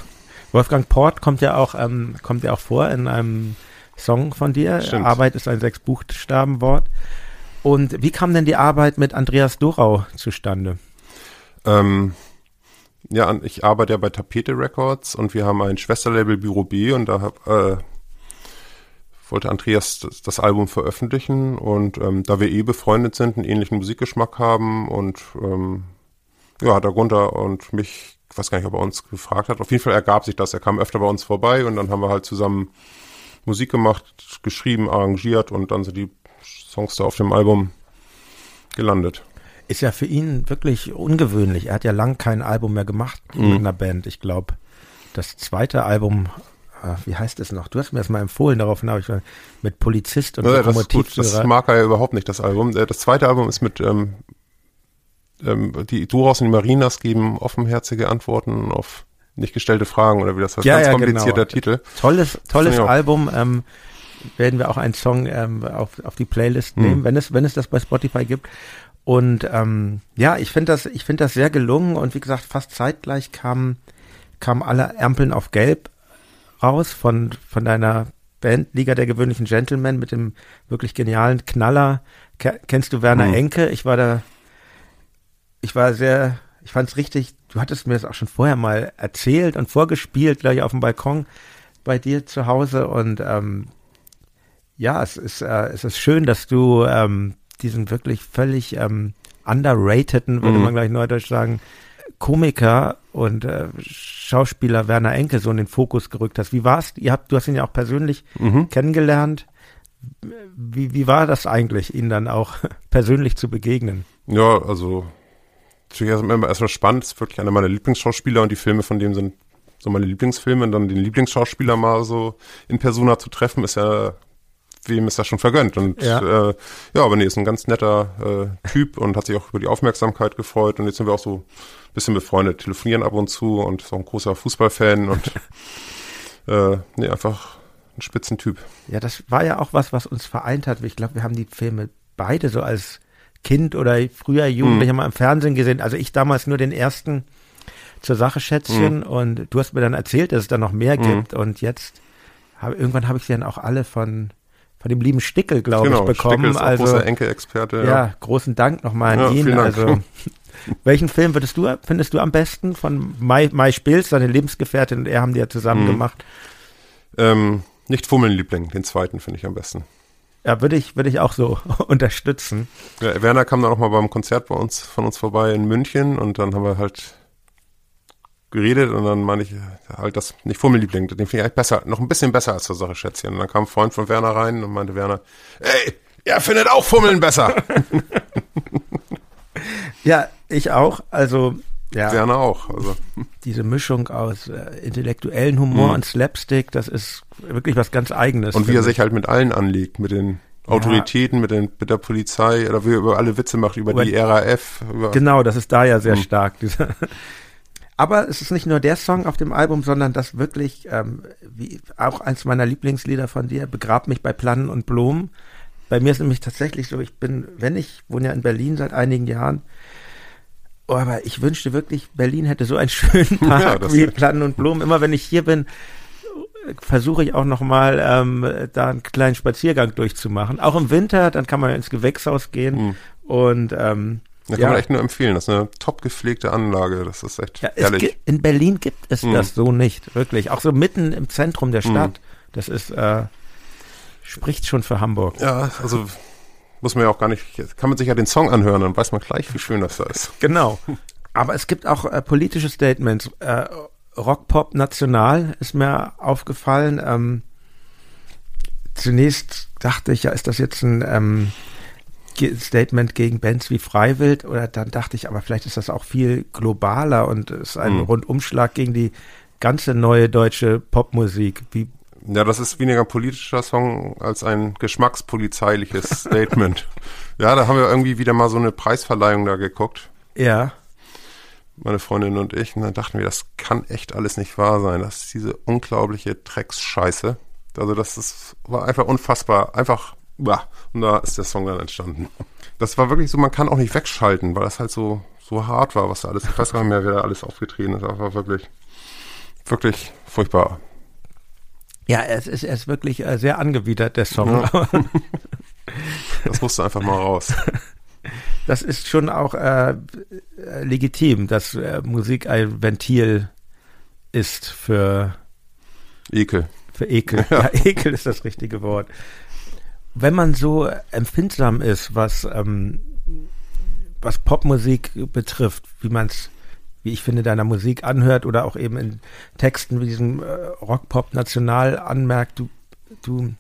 Wolfgang Port kommt ja auch, ähm, kommt ja auch vor in einem Song von dir. Stimmt. Arbeit ist ein Sechs-Buchstaben-Wort. Und wie kam denn die Arbeit mit Andreas Dorau zustande? Ähm, ja, ich arbeite ja bei Tapete Records und wir haben ein Schwesterlabel Büro B und da hab, äh, wollte Andreas das, das Album veröffentlichen und ähm, da wir eh befreundet sind, einen ähnlichen Musikgeschmack haben und ähm, ja, hat er Gunther und mich, ich weiß gar nicht, ob er uns gefragt hat, auf jeden Fall ergab sich das, er kam öfter bei uns vorbei und dann haben wir halt zusammen Musik gemacht, geschrieben, arrangiert und dann sind die Songs da auf dem Album gelandet. Ist ja für ihn wirklich ungewöhnlich. Er hat ja lang kein Album mehr gemacht Mhm. mit einer Band. Ich glaube, das zweite Album, wie heißt es noch? Du hast mir das mal empfohlen, daraufhin habe ich mit Polizist und Ja, das, ist gut, das Lokomotivführer. mag er ja überhaupt nicht, das Album. Äh, Das zweite Album ist mit ähm, ähm, die Doraus und die Marinas geben offenherzige Antworten auf nicht gestellte Fragen oder wie das heißt. Ja, Ganz ja, komplizierter genau. Titel. Tolles, tolles Ja. Album. Ähm, werden wir auch einen Song ähm, auf, auf die Playlist Hm. nehmen, wenn es, wenn es das bei Spotify gibt. Und ähm, ja, ich finde das, ich finde das sehr gelungen und wie gesagt, fast zeitgleich kamen kamen alle Ampeln auf Gelb raus von von deiner Band Liga der gewöhnlichen Gentlemen mit dem wirklich genialen Knaller. Ke kennst du Werner Hm. Enke? Ich war da, ich war sehr, ich fand es richtig. Du hattest mir das auch schon vorher mal erzählt und vorgespielt, gleich auf dem Balkon bei dir zu Hause und ähm, ja, es ist, äh, es ist schön, dass du ähm, diesen wirklich völlig ähm, underrateden, würde Mhm. man gleich neudeutsch sagen, Komiker und äh, Schauspieler Werner Enke so in den Fokus gerückt hast. Wie war's? Ihr habt, du hast ihn ja auch persönlich Mhm. kennengelernt. Wie, wie war das eigentlich, ihn dann auch persönlich zu begegnen? Ja, also natürlich erst- immer erstmal spannend, ist wirklich einer meiner Lieblingsschauspieler und die Filme von dem sind so meine Lieblingsfilme und dann den Lieblingsschauspieler mal so in Persona zu treffen, ist ja wem ist das schon vergönnt und Ja. äh, ja aber nee, ist ein ganz netter äh, Typ und hat sich auch über die Aufmerksamkeit gefreut und jetzt sind wir auch so ein bisschen befreundet, telefonieren ab und zu und ist auch ein großer Fußballfan und äh, nee, einfach ein Spitzentyp. Ja, das war ja auch was, was uns vereint hat. Ich glaube, wir haben die Filme beide so als Kind oder früher Jugendlicher mal im Fernsehen gesehen. Also ich damals nur den ersten zur Sache Schätzchen und du hast mir dann erzählt, dass es da noch mehr Mhm. gibt und jetzt hab, irgendwann habe ich sie dann auch alle von von dem lieben Stickel, glaube genau, ich, bekommen. Stickel ist also großer Enke-Experte. ja. großen Dank nochmal an Ja, ihn. Also welchen Film würdest du findest du am besten von Mai, Mai Spils, seine Lebensgefährtin und er haben die ja zusammen Mhm. gemacht. Ähm, nicht Fummeln, Liebling, den zweiten finde ich am besten. Ja, würde ich, würde ich auch so unterstützen. Ja, Werner kam dann auch mal beim Konzert bei uns, von uns vorbei in München und dann haben wir halt geredet und dann meine ich halt das nicht Fummelliebling, den finde ich eigentlich besser, noch ein bisschen besser als der Sache Schätzchen. Und dann kam ein Freund von Werner rein und meinte Werner, ey, er findet auch Fummeln besser. ja, ich auch. Also ja, Werner auch. Also. Diese Mischung aus äh, intellektuellen Humor mhm. und Slapstick, das ist wirklich was ganz Eigenes. Und wie er sich halt mit allen anlegt, mit den Autoritäten, ja. mit, den, mit der Polizei, oder wie er über alle Witze macht, über, über die RAF. Über genau, das ist da ja sehr mhm. stark. Aber es ist nicht nur der Song auf dem Album, sondern das wirklich, ähm, wie auch eins meiner Lieblingslieder von dir, Begrab mich bei Plannen und Blumen. Bei mir ist nämlich tatsächlich so, ich bin, wenn ich wohne ja in Berlin seit einigen Jahren, Oh, aber ich wünschte wirklich, Berlin hätte so einen schönen Park ja, wie Platten und Blumen. Immer wenn ich hier bin, versuche ich auch noch mal ähm, da einen kleinen Spaziergang durchzumachen. Auch im Winter, dann kann man ins Gewächshaus gehen mhm. und ähm, da kann ja. man echt nur empfehlen. Das ist eine top gepflegte Anlage. Das ist echt ja, herrlich. in Berlin gibt es mhm. das so nicht, wirklich. Auch so mitten im Zentrum der hm. Stadt. Mhm. Das ist äh, spricht schon für Hamburg. Ja, also muss man ja auch gar nicht, kann man sich ja den Song anhören, dann weiß man gleich, wie schön das da ist. Genau. Aber es gibt auch äh, politische Statements. Äh, Rock-Pop national ist mir aufgefallen. Ähm, zunächst dachte ich, ja, ist das jetzt ein ähm, Statement gegen Bands wie Freiwild? Oder dann dachte ich, aber vielleicht ist das auch viel globaler und ist ein mhm. Rundumschlag gegen die ganze neue deutsche Popmusik. Wie ja, das ist weniger ein politischer Song als ein geschmackspolizeiliches Statement. Ja, da haben wir irgendwie wieder mal so eine Preisverleihung da geguckt. Ja. Meine Freundin und ich. Und dann dachten wir, das kann echt alles nicht wahr sein. Das ist diese unglaubliche Drecksscheiße. Also das ist, war einfach unfassbar. Einfach, bah. Und da ist der Song dann entstanden. Das war wirklich so, man kann auch nicht wegschalten, weil das halt so, so hart war, was da alles, ich weiß gar nicht mehr, wer da alles aufgetreten ist. Das war wirklich, wirklich furchtbar. Ja, es ist, es ist wirklich äh, sehr angewidert, der Song. Ja. das musste einfach mal raus. Das ist schon auch äh, legitim, dass äh, Musik ein Ventil ist für Ekel. Für Ekel. Ja. ja, Ekel ist das richtige Wort. Wenn man so empfindsam ist, was, ähm, was Popmusik betrifft, wie man es wie ich finde, deiner Musik anhört oder auch eben in Texten wie diesem äh, Rock-Pop-National anmerkt, du, du,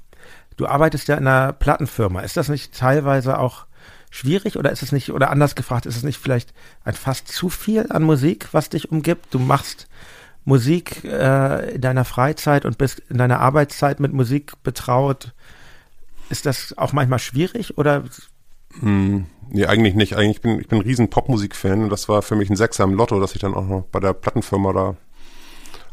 du arbeitest ja in einer Plattenfirma. Ist das nicht teilweise auch schwierig oder ist es nicht, oder anders gefragt, ist es nicht vielleicht ein fast zu viel an Musik, was dich umgibt? Du machst Musik äh, in deiner Freizeit und bist in deiner Arbeitszeit mit Musik betraut. Ist das auch manchmal schwierig oder hm, nee, eigentlich nicht. Eigentlich bin ich bin ein riesen Popmusik-Fan und das war für mich ein Sechser im Lotto, dass ich dann auch noch bei der Plattenfirma da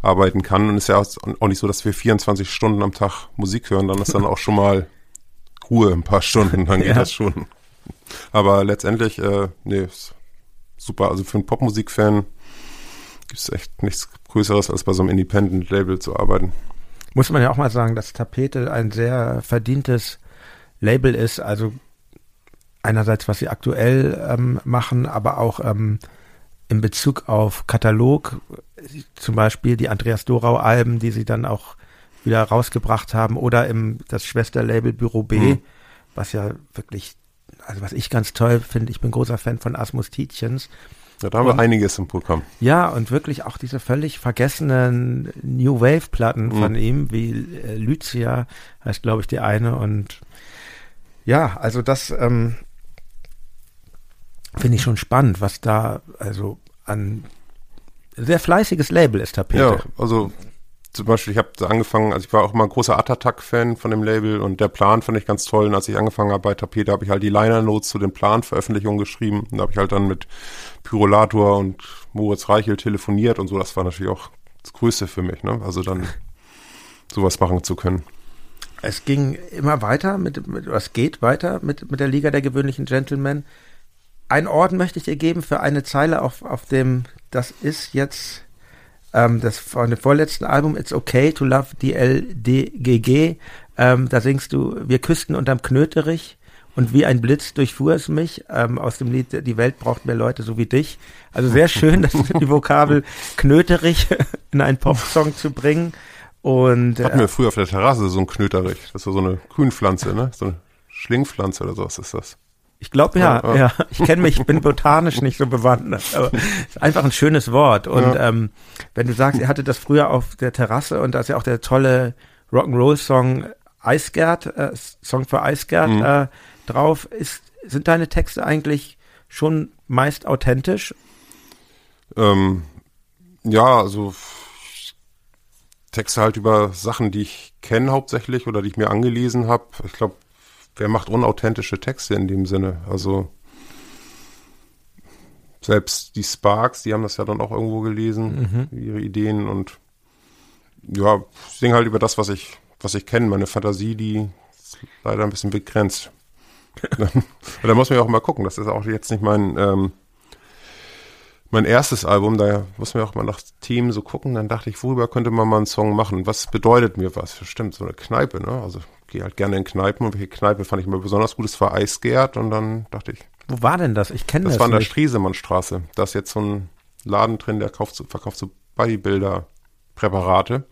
arbeiten kann. Und es ist ja auch nicht so, dass wir 24 Stunden am Tag Musik hören, dann ist dann auch schon mal Ruhe ein paar Stunden, dann geht ja. das schon. Aber letztendlich, äh, nee, ist super. Also für einen Popmusik-Fan gibt es echt nichts Größeres, als bei so einem Independent-Label zu arbeiten. Muss man ja auch mal sagen, dass Tapete ein sehr verdientes Label ist. Also einerseits, was sie aktuell ähm, machen, aber auch ähm, in Bezug auf Katalog, zum Beispiel die Andreas Dorau-Alben, die sie dann auch wieder rausgebracht haben, oder im das Schwesterlabel Büro B, mhm. was ja wirklich, also was ich ganz toll finde, ich bin großer Fan von Asmus Tietjens. Ja, da haben und, wir einiges im Programm. Ja, und wirklich auch diese völlig vergessenen New Wave-Platten mhm. von ihm, wie äh, Lycia heißt, glaube ich, die eine. Und ja, also das, ähm, finde ich schon spannend, was da also an sehr fleißiges Label ist Tapete. Ja, also zum Beispiel, ich habe angefangen, also ich war auch immer ein großer Art-Attack-Fan von dem Label und der Plan fand ich ganz toll. Und als ich angefangen habe bei Tapete, habe ich halt die Liner-Notes zu den Planveröffentlichungen geschrieben. Und da habe ich halt dann mit Pyrolator und Moritz Reichel telefoniert und so. Das war natürlich auch das Größte für mich, ne? Also dann sowas machen zu können. Es ging immer weiter mit, mit es geht weiter mit, mit der Liga der gewöhnlichen Gentlemen. Ein Orden möchte ich dir geben für eine Zeile auf, auf dem, das ist jetzt ähm, das von dem vorletzten Album, It's Okay to Love DLDGG. Ähm, da singst du, wir küssten unterm Knöterich und wie ein Blitz durchfuhr es mich ähm, aus dem Lied Die Welt braucht mehr Leute so wie dich. Also sehr schön, dass die Vokabel Knöterich in einen Popsong zu bringen. Und hatten wir äh, früher auf der Terrasse so ein Knöterich, das war so eine Grünpflanze, ne? So eine Schlingpflanze oder sowas ist das. Ich glaube ja, ja, ja. Ich kenne mich, ich bin botanisch nicht so bewandert, aber ist einfach ein schönes Wort. Und ja. ähm, wenn du sagst, er hatte das früher auf der Terrasse und da ist ja auch der tolle Rock'n'Roll-Song Eisgert, äh, Song für Eisgert mhm. äh, drauf, ist, sind deine Texte eigentlich schon meist authentisch? Ähm, ja, also Texte halt über Sachen, die ich kenne hauptsächlich oder die ich mir angelesen habe. Ich glaube, wer macht unauthentische Texte in dem Sinne? Also selbst die Sparks, die haben das ja dann auch irgendwo gelesen, mhm. ihre Ideen und ja, ich singe halt über das, was ich, was ich kenne. Meine Fantasie, die ist leider ein bisschen begrenzt. da muss man ja auch mal gucken. Das ist auch jetzt nicht mein ähm, mein erstes Album, da muss man auch mal nach Themen so gucken, dann dachte ich, worüber könnte man mal einen Song machen? Was bedeutet mir was? Stimmt, so eine Kneipe, ne? Also ich gehe halt gerne in Kneipen und welche Kneipe fand ich immer besonders gut, das war Eisgerd und dann dachte ich. Wo war denn das? Ich kenne das. Das war in der Striesemannstraße. Da ist jetzt so ein Laden drin, der kauft, verkauft so Bodybuilder-Präparate.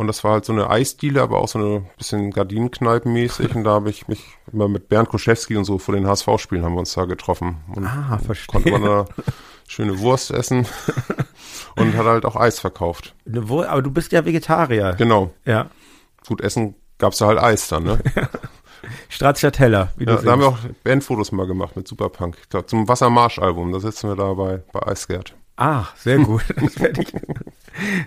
Und das war halt so eine Eisdiele, aber auch so eine bisschen Gardinenkneipenmäßig. und da habe ich mich immer mit Bernd Koschewski und so vor den HSV-Spielen haben wir uns da getroffen. Und ah, verstehe. Konnte man da schöne Wurst essen und hat halt auch Eis verkauft. Aber du bist ja Vegetarier. Genau. Ja. Gut, Essen gab's da halt Eis dann, ne? Stracciatella, wie du ja, Da haben wir auch Bandfotos mal gemacht mit Superpunk. Glaub, zum Wassermarsch-Album, da sitzen wir da bei, bei Eisgerd. Ah, sehr gut. Das werde ich,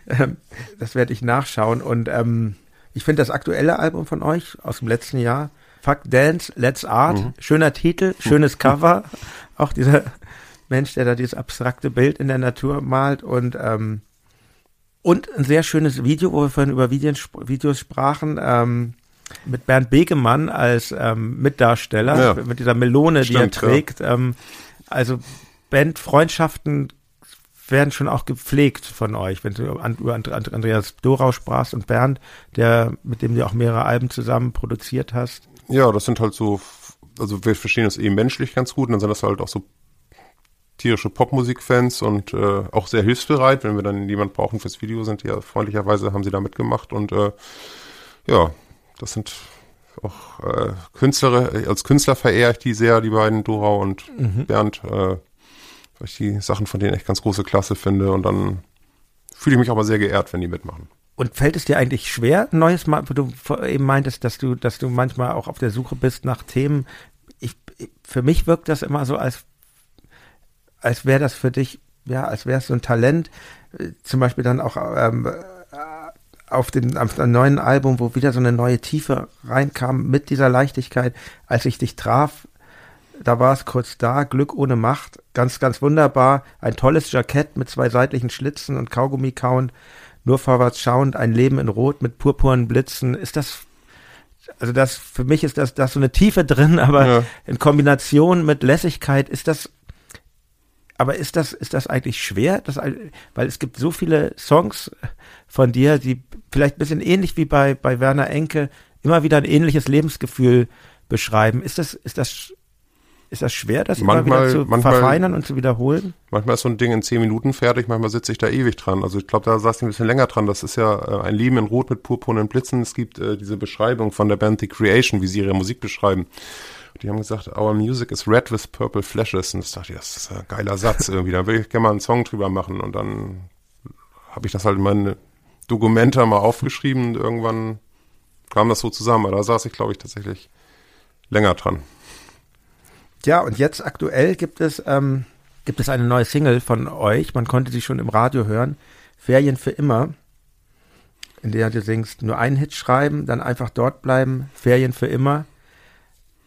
ähm, das werd ich nachschauen. Und ähm, ich finde das aktuelle Album von euch aus dem letzten Jahr, Fuck Dance, Let's Art, mhm. schöner Titel, schönes Cover. Auch dieser Mensch, der da dieses abstrakte Bild in der Natur malt und ähm, und ein sehr schönes Video, wo wir vorhin über Videos, Videos sprachen, ähm, mit Bernd Begemann als ähm, Mitdarsteller, ja. mit dieser Melone, Stimmt, die er trägt. Ja. Ähm, also Bandfreundschaften werden schon auch gepflegt von euch, wenn du über Andreas Dorau sprachst und Bernd, der, mit dem du auch mehrere Alben zusammen produziert hast. Ja, das sind halt so, also wir verstehen das eben menschlich ganz gut und dann sind das halt auch so tierische Popmusikfans und äh, auch sehr hilfsbereit. Wenn wir dann jemand brauchen fürs Video, sind die ja freundlicherweise, haben sie da mitgemacht und äh, ja, das sind auch äh, Künstler, als Künstler verehre ich die sehr, die beiden, Dora und mhm. Bernd, äh, weil ich die Sachen von denen echt ganz große Klasse finde und dann fühle ich mich aber sehr geehrt, wenn die mitmachen. Und fällt es dir eigentlich schwer, neues Mal, wo du eben meintest, dass du, dass du manchmal auch auf der Suche bist nach Themen. Ich, für mich wirkt das immer so, als als wäre das für dich, ja, als wäre es so ein Talent, zum Beispiel dann auch ähm, äh, auf dem, auf dem neuen Album, wo wieder so eine neue Tiefe reinkam mit dieser Leichtigkeit, als ich dich traf, da war es kurz da, Glück ohne Macht, ganz, ganz wunderbar, ein tolles Jackett mit zwei seitlichen Schlitzen und Kaugummi kauend, nur vorwärts schauend, ein Leben in Rot mit purpurnen Blitzen, ist das also das für mich ist das das so eine Tiefe drin, aber ja. in Kombination mit Lässigkeit ist das aber ist das, ist das eigentlich schwer? Das, weil es gibt so viele Songs von dir, die vielleicht ein bisschen ähnlich wie bei, bei Werner Enke immer wieder ein ähnliches Lebensgefühl beschreiben. Ist das, ist das, ist das schwer, das manchmal, immer wieder zu manchmal, verfeinern und zu wiederholen? Manchmal ist so ein Ding in zehn Minuten fertig, manchmal sitze ich da ewig dran. Also ich glaube, da saß ich ein bisschen länger dran. Das ist ja äh, ein Leben in Rot mit purpurnen Blitzen. Es gibt äh, diese Beschreibung von der Band The Creation, wie sie ihre Musik beschreiben. Die haben gesagt, our music is red with purple flashes. Und das dachte ich, das ist ein geiler Satz irgendwie. Da will ich gerne mal einen Song drüber machen. Und dann habe ich das halt in meine Dokumente mal aufgeschrieben und irgendwann kam das so zusammen. Aber da saß ich, glaube ich, tatsächlich länger dran. Ja, und jetzt aktuell gibt es, ähm, gibt es eine neue Single von euch. Man konnte sie schon im Radio hören. Ferien für immer. In der du singst, nur einen Hit schreiben, dann einfach dort bleiben. Ferien für immer.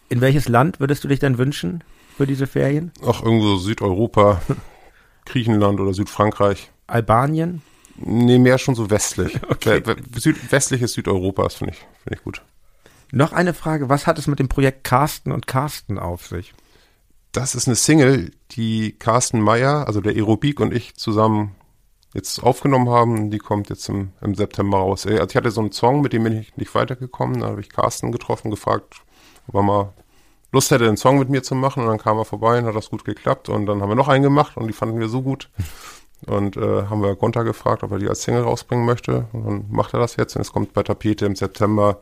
In welches Land würdest du dich denn wünschen für diese Ferien? Ach, irgendwo Südeuropa, Griechenland oder Südfrankreich. Albanien? Nee, mehr schon so westlich. Okay. Süd, westliches Südeuropa, finde ich, finde ich gut. Noch eine Frage, was hat es mit dem Projekt Carsten und Carsten auf sich? Das ist eine Single, die Carsten Meyer, also der Aerobik und ich zusammen jetzt aufgenommen haben. Die kommt jetzt im, im September raus. Also ich hatte so einen Song, mit dem bin ich nicht weitergekommen. Da habe ich Carsten getroffen, gefragt, ob er mal Lust hätte, einen Song mit mir zu machen. Und dann kam er vorbei und hat das gut geklappt. Und dann haben wir noch einen gemacht und die fanden wir so gut. Und äh, haben wir Gonta gefragt, ob er die als Single rausbringen möchte. Und dann macht er das jetzt. Und es kommt bei Tapete im September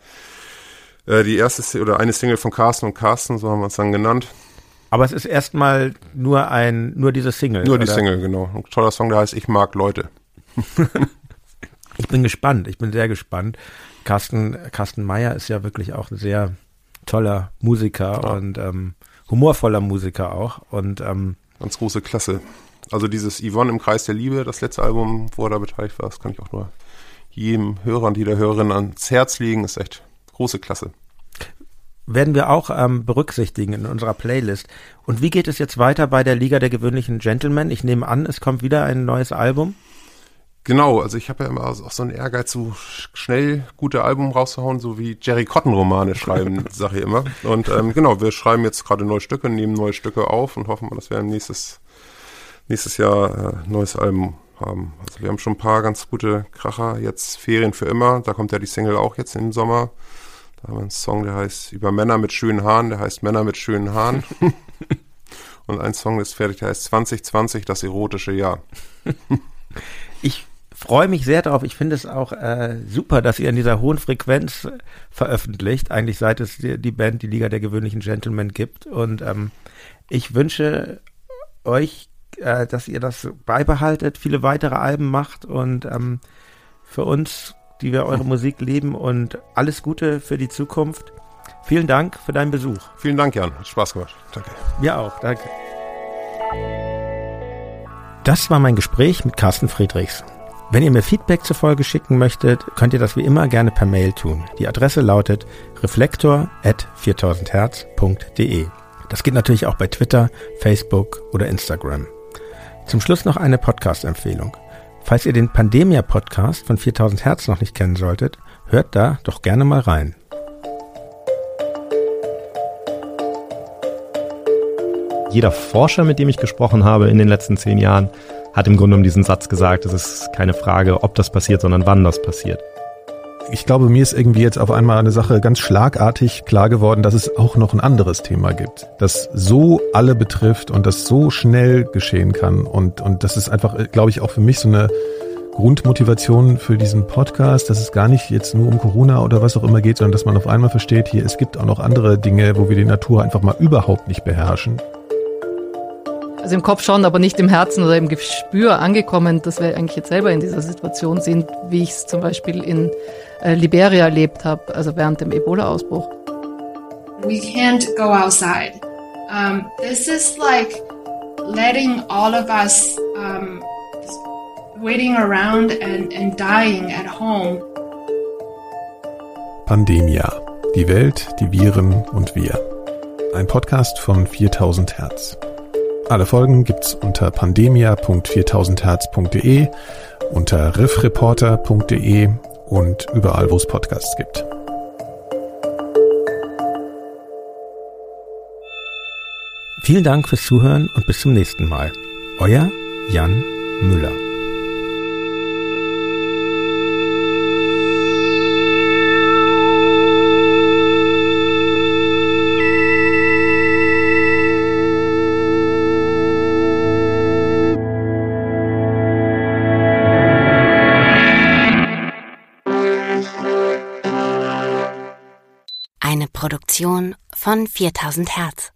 Äh, die erste oder eine Single von Carsten und Carsten, so haben wir es dann genannt. Aber es ist erstmal nur ein, nur diese Single. Nur die Single, genau. Ein toller Song, der heißt Ich mag Leute. ich bin gespannt, ich bin sehr gespannt. Carsten, Carsten Meyer ist ja wirklich auch ein sehr toller Musiker ja. und ähm, humorvoller Musiker auch. Und ähm, ganz große Klasse. Also dieses Yvonne im Kreis der Liebe, das letzte Album, wo er da beteiligt war, das kann ich auch nur jedem Hörer und jeder Hörerin ans Herz legen. Ist echt große Klasse. Werden wir auch ähm, berücksichtigen in unserer Playlist. Und wie geht es jetzt weiter bei der Liga der gewöhnlichen Gentlemen? Ich nehme an, es kommt wieder ein neues Album. Genau, also ich habe ja immer auch so einen Ehrgeiz, so schnell gute Alben rauszuhauen, so wie Jerry Cotton Romane schreiben, sage ich immer. Und ähm, genau, wir schreiben jetzt gerade neue Stücke, nehmen neue Stücke auf und hoffen, dass wir nächstes, nächstes Jahr äh, neues Album haben. Also wir haben schon ein paar ganz gute Kracher, jetzt Ferien für immer, da kommt ja die Single auch jetzt im Sommer. Da haben wir einen Song, der heißt über Männer mit schönen Haaren, der heißt Männer mit schönen Haaren. und ein Song ist fertig, der heißt 2020, das erotische Jahr. ich freue mich sehr darauf. Ich finde es auch äh, super, dass ihr in dieser hohen Frequenz veröffentlicht, eigentlich seit es die, die Band die Liga der gewöhnlichen Gentlemen gibt. Und ähm, ich wünsche euch, äh, dass ihr das beibehaltet, viele weitere Alben macht und ähm, für uns, die wir eure Musik lieben und alles Gute für die Zukunft. Vielen Dank für deinen Besuch. Vielen Dank, Jan. Hat Spaß gemacht. Danke. Mir auch. Danke. Das war mein Gespräch mit Carsten Friedrichs. Wenn ihr mir Feedback zur Folge schicken möchtet, könnt ihr das wie immer gerne per Mail tun. Die Adresse lautet reflektor.4000herz.de. Das geht natürlich auch bei Twitter, Facebook oder Instagram. Zum Schluss noch eine Podcast-Empfehlung. Falls ihr den Pandemia-Podcast von 4000 Hertz noch nicht kennen solltet, hört da doch gerne mal rein. Jeder Forscher, mit dem ich gesprochen habe in den letzten zehn Jahren, hat im Grunde um diesen Satz gesagt, es ist keine Frage, ob das passiert, sondern wann das passiert. Ich glaube, mir ist irgendwie jetzt auf einmal eine Sache ganz schlagartig klar geworden, dass es auch noch ein anderes Thema gibt, das so alle betrifft und das so schnell geschehen kann. Und, und das ist einfach, glaube ich, auch für mich so eine Grundmotivation für diesen Podcast, dass es gar nicht jetzt nur um Corona oder was auch immer geht, sondern dass man auf einmal versteht, hier, es gibt auch noch andere Dinge, wo wir die Natur einfach mal überhaupt nicht beherrschen. Also im Kopf schon, aber nicht im Herzen oder im Gespür angekommen, dass wir eigentlich jetzt selber in dieser Situation sind, wie ich es zum Beispiel in Liberia erlebt habe, also während dem Ebola-Ausbruch. We can't go outside. Um, this is like letting all of us um, waiting around and, and dying at home. Pandemia. Die Welt, die Viren und wir. Ein Podcast von 4000 Hertz. Alle Folgen gibt's unter pandemia.4000herz.de, unter riffreporter.de und überall, wo es Podcasts gibt. Vielen Dank fürs Zuhören und bis zum nächsten Mal. Euer Jan Müller. Von 4000 Hertz.